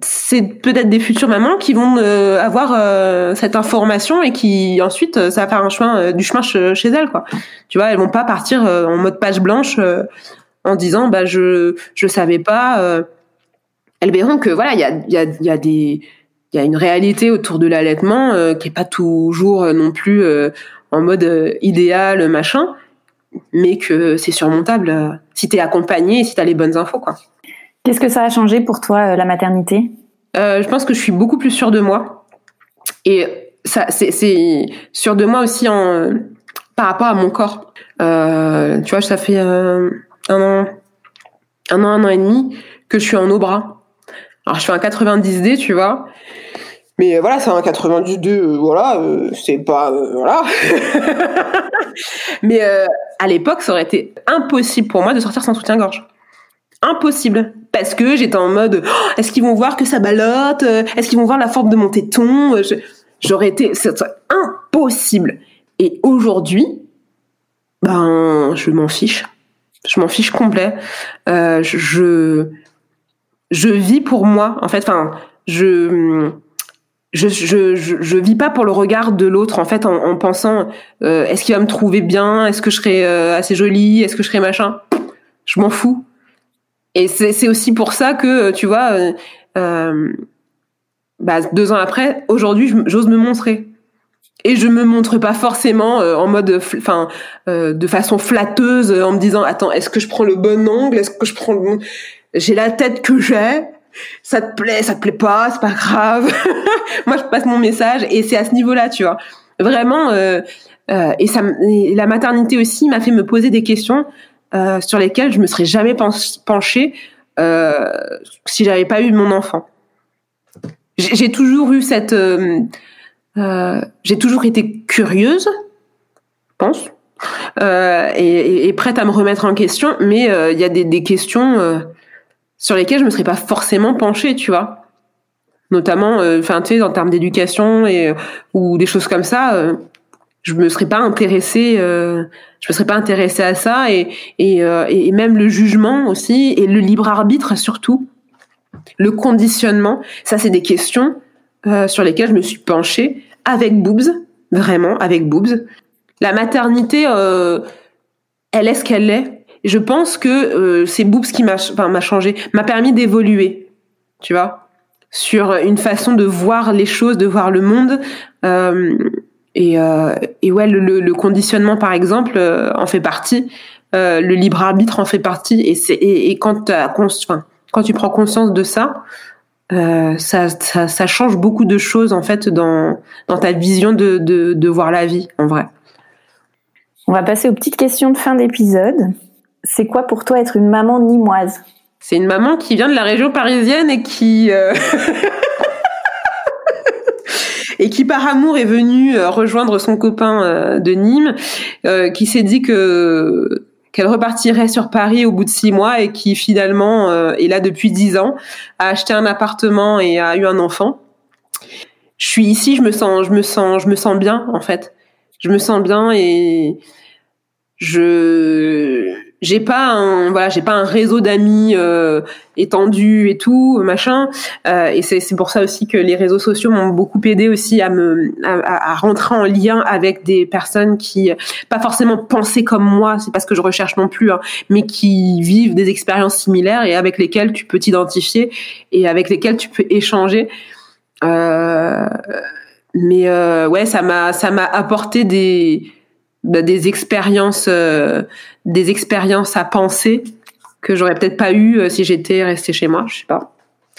c'est peut-être des futures mamans qui vont euh, avoir euh, cette information et qui ensuite euh, ça va faire un chemin du chemin chez elles quoi. Tu vois, elles vont pas partir en mode page blanche en disant bah je je savais pas. elles verront que voilà il y a il y a il y a des il y a une réalité autour de l'allaitement qui est pas toujours non plus en mode idéal machin mais que c'est surmontable euh, si tu es accompagné et si tu as les bonnes infos. quoi. Qu'est-ce que ça a changé pour toi, euh, la maternité? Euh, Je pense que je suis beaucoup plus sûre de moi. Et ça, c'est sûre de moi aussi en, par rapport à mon corps. tu vois, ça fait un an, un an, un an et demi que je suis en au bras. Alors, je fais un 90D, tu vois. Mais voilà, c'est un 92, voilà, c'est pas, voilà. Mais à l'époque, ça aurait été impossible pour moi de sortir sans soutien-gorge. Impossible. Parce que j'étais en mode, oh, est-ce qu'ils vont voir que ça ballotte Est-ce qu'ils vont voir la forme de mon téton J'aurais été, c'est impossible. Et aujourd'hui, ben, je m'en fiche. Je m'en fiche complet. Euh, je, je vis pour moi. En fait, enfin, je, je, je, je, vis pas pour le regard de l'autre en fait en, pensant euh, est-ce qu'il va me trouver bien? Est-ce que je serai euh, assez jolie? Est-ce que je serai machin? Je m'en fous. Et c'est aussi pour ça que tu vois euh, bah, deux ans après aujourd'hui j'ose me montrer. Et je me montre pas forcément en mode enfin de façon flatteuse en me disant attends est-ce que je prends le bon angle? Est-ce que je prends le bon? J'ai la tête que j'ai ça te plaît, ça te plaît pas, c'est pas grave. Moi, je passe mon message et c'est à ce niveau-là, tu vois. Vraiment, euh, euh, et, la maternité aussi m'a fait me poser des questions euh, sur lesquelles je me serais jamais penchée si j'avais pas eu mon enfant. J'ai toujours eu cette, j'ai toujours été curieuse, je pense, et, prête à me remettre en question, mais il y a des questions sur lesquels je me serais pas forcément penchée, tu vois. Notamment, euh, enfin, tu sais, en termes d'éducation et euh, ou des choses comme ça, euh, je me serais pas me serais pas intéressée à ça et et, même le jugement aussi et le libre arbitre surtout. Le conditionnement, ça c'est des questions sur lesquelles je me suis penchée avec Boobs, vraiment avec Boobs. La maternité, elle est ce qu'elle est. Je pense que euh, c'est Boobs qui m'a, enfin, changé, m'a permis d'évoluer, tu vois, sur une façon de voir les choses, de voir le monde. Euh, et, euh, et ouais, le, le, conditionnement, par exemple, euh, en fait partie. Euh, le libre arbitre en fait partie. Et et, et quand, enfin, quand tu prends conscience de ça, euh, ça, ça, ça, change beaucoup de choses en fait dans, dans ta vision de, de, de voir la vie en vrai. On va passer aux petites questions de fin d'épisode. C'est quoi pour toi être une maman nimoise? C'est une maman qui vient de la région parisienne et qui euh... et qui par amour est venue euh, rejoindre son copain euh, de Nîmes, euh, qui s'est dit que qu'elle repartirait sur Paris au bout de six mois et qui finalement euh, est là depuis dix ans, a acheté un appartement et a eu un enfant. Je suis ici, je me sens, je me sens, je me sens bien en fait. Je me sens bien et je j'ai pas un voilà j'ai pas un réseau d'amis euh, étendu et tout machin. Euh, et c'est c'est pour ça aussi que les réseaux sociaux m'ont beaucoup aidé aussi à me à, à, rentrer en lien avec des personnes qui pas forcément pensaient comme moi c'est pas ce que je recherche non plus hein, mais qui vivent des expériences similaires et avec lesquelles tu peux t'identifier et avec lesquelles tu peux échanger. Euh, mais euh, ouais ça m'a ça m'a apporté des bah, des expériences euh, des expériences à penser que j'aurais peut-être pas eu euh, si j'étais restée chez moi je sais pas.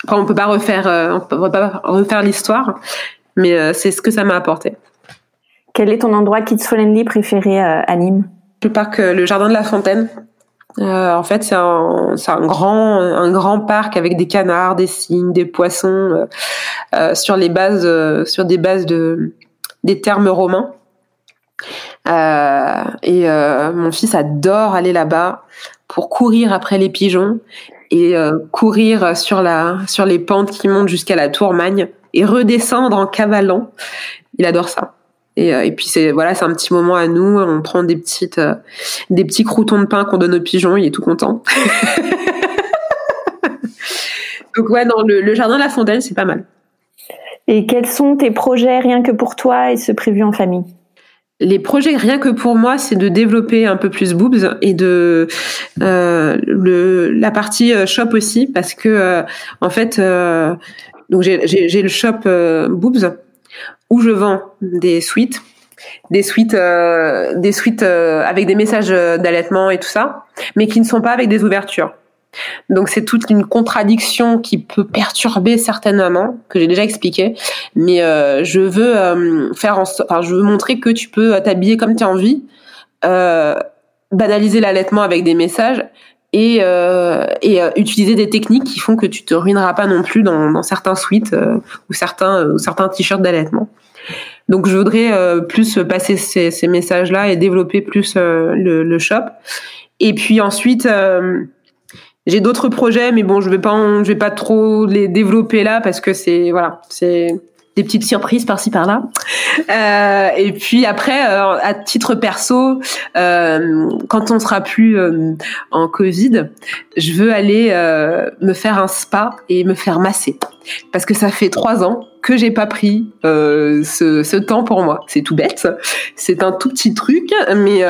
Après, on peut pas refaire euh, on peut pas refaire l'histoire mais c'est ce que ça m'a apporté. Quel est ton endroit kids friendly préféré à Nîmes? Le parc le jardin de la Fontaine. Euh, en fait, c'est un, grand, un grand parc avec des canards, des cygnes, des poissons euh, sur les bases, sur des bases de des termes romains. Euh, et euh, mon fils adore aller là-bas pour courir après les pigeons et euh, courir sur la sur les pentes qui montent jusqu'à la Tourmagne et redescendre en cavalant. Il adore ça. Et, et puis c'est voilà, c'est un petit moment à nous. On prend des petites des petits croutons de pain qu'on donne aux pigeons. Il est tout content. Donc ouais, dans le, le jardin de la Fontaine, c'est pas mal. Et quels sont tes projets rien que pour toi et ce prévu en famille? Les projets rien que pour moi, c'est de développer un peu plus Boobs et de euh, la partie euh, shop aussi parce que euh, en fait donc j'ai le shop Boobs où je vends des suites des suites des suites avec des messages d'allaitement et tout ça mais qui ne sont pas avec des ouvertures donc c'est toute une contradiction qui peut perturber certaines mamans que j'ai déjà expliqué, mais euh, je veux euh, faire, en, enfin je veux montrer que tu peux t'habiller comme tu as envie, euh, banaliser l'allaitement avec des messages et, euh, et euh, utiliser des techniques qui font que tu te ruineras pas non plus dans, dans certains suites ou certains ou certains t-shirts d'allaitement. Donc je voudrais plus passer ces, ces messages-là et développer plus le, le, shop. Et puis ensuite j'ai d'autres projets, mais bon, je vais pas, je vais pas trop les développer là parce que c'est voilà, c'est des petites surprises par-ci par-là. Euh, et puis après, euh, à titre perso, euh, quand on sera plus euh, en Covid, je veux aller euh, me faire un spa et me faire masser parce que ça fait trois ans que j'ai pas pris ce, ce, temps pour moi. C'est tout bête, c'est un tout petit truc, mais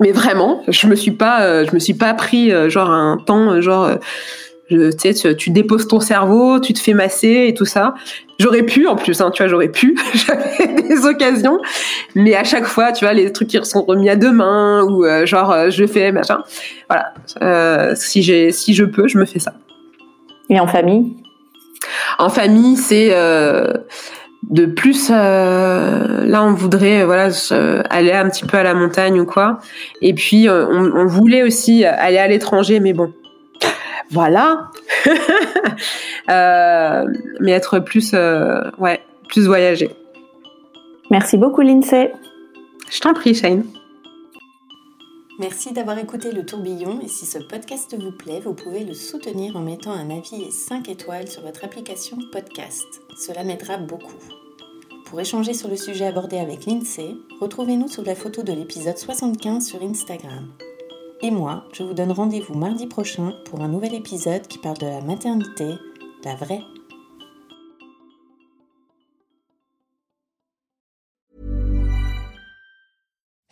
mais vraiment, je me suis pas, euh, je me suis pas pris euh, genre un temps, euh, genre, je, tu sais, tu, déposes ton cerveau, tu te fais masser et tout ça. J'aurais pu en plus, hein, tu vois, j'aurais pu, j'avais des occasions, mais à chaque fois, tu vois, les trucs qui sont remis à deux mains ou genre je fais machin. Voilà, si j'ai, si je peux, je me fais ça. Et en famille? En famille, c'est de plus euh, là on voudrait voilà aller un petit peu à la montagne ou quoi. Et puis euh, on, on voulait aussi aller à l'étranger mais bon. Voilà. Euh, mais être plus euh, ouais plus voyager merci beaucoup Lindsay. Je t'en prie Shane Merci d'avoir écouté le tourbillon et si ce podcast vous plaît, vous pouvez le soutenir en mettant un avis et 5 étoiles sur votre application podcast. Cela m'aidera beaucoup. Pour échanger sur le sujet abordé avec l'INSEE, retrouvez-nous sous la photo de l'épisode 75 sur Instagram. Et moi, je vous donne rendez-vous mardi prochain pour un nouvel épisode qui parle de la maternité, la vraie.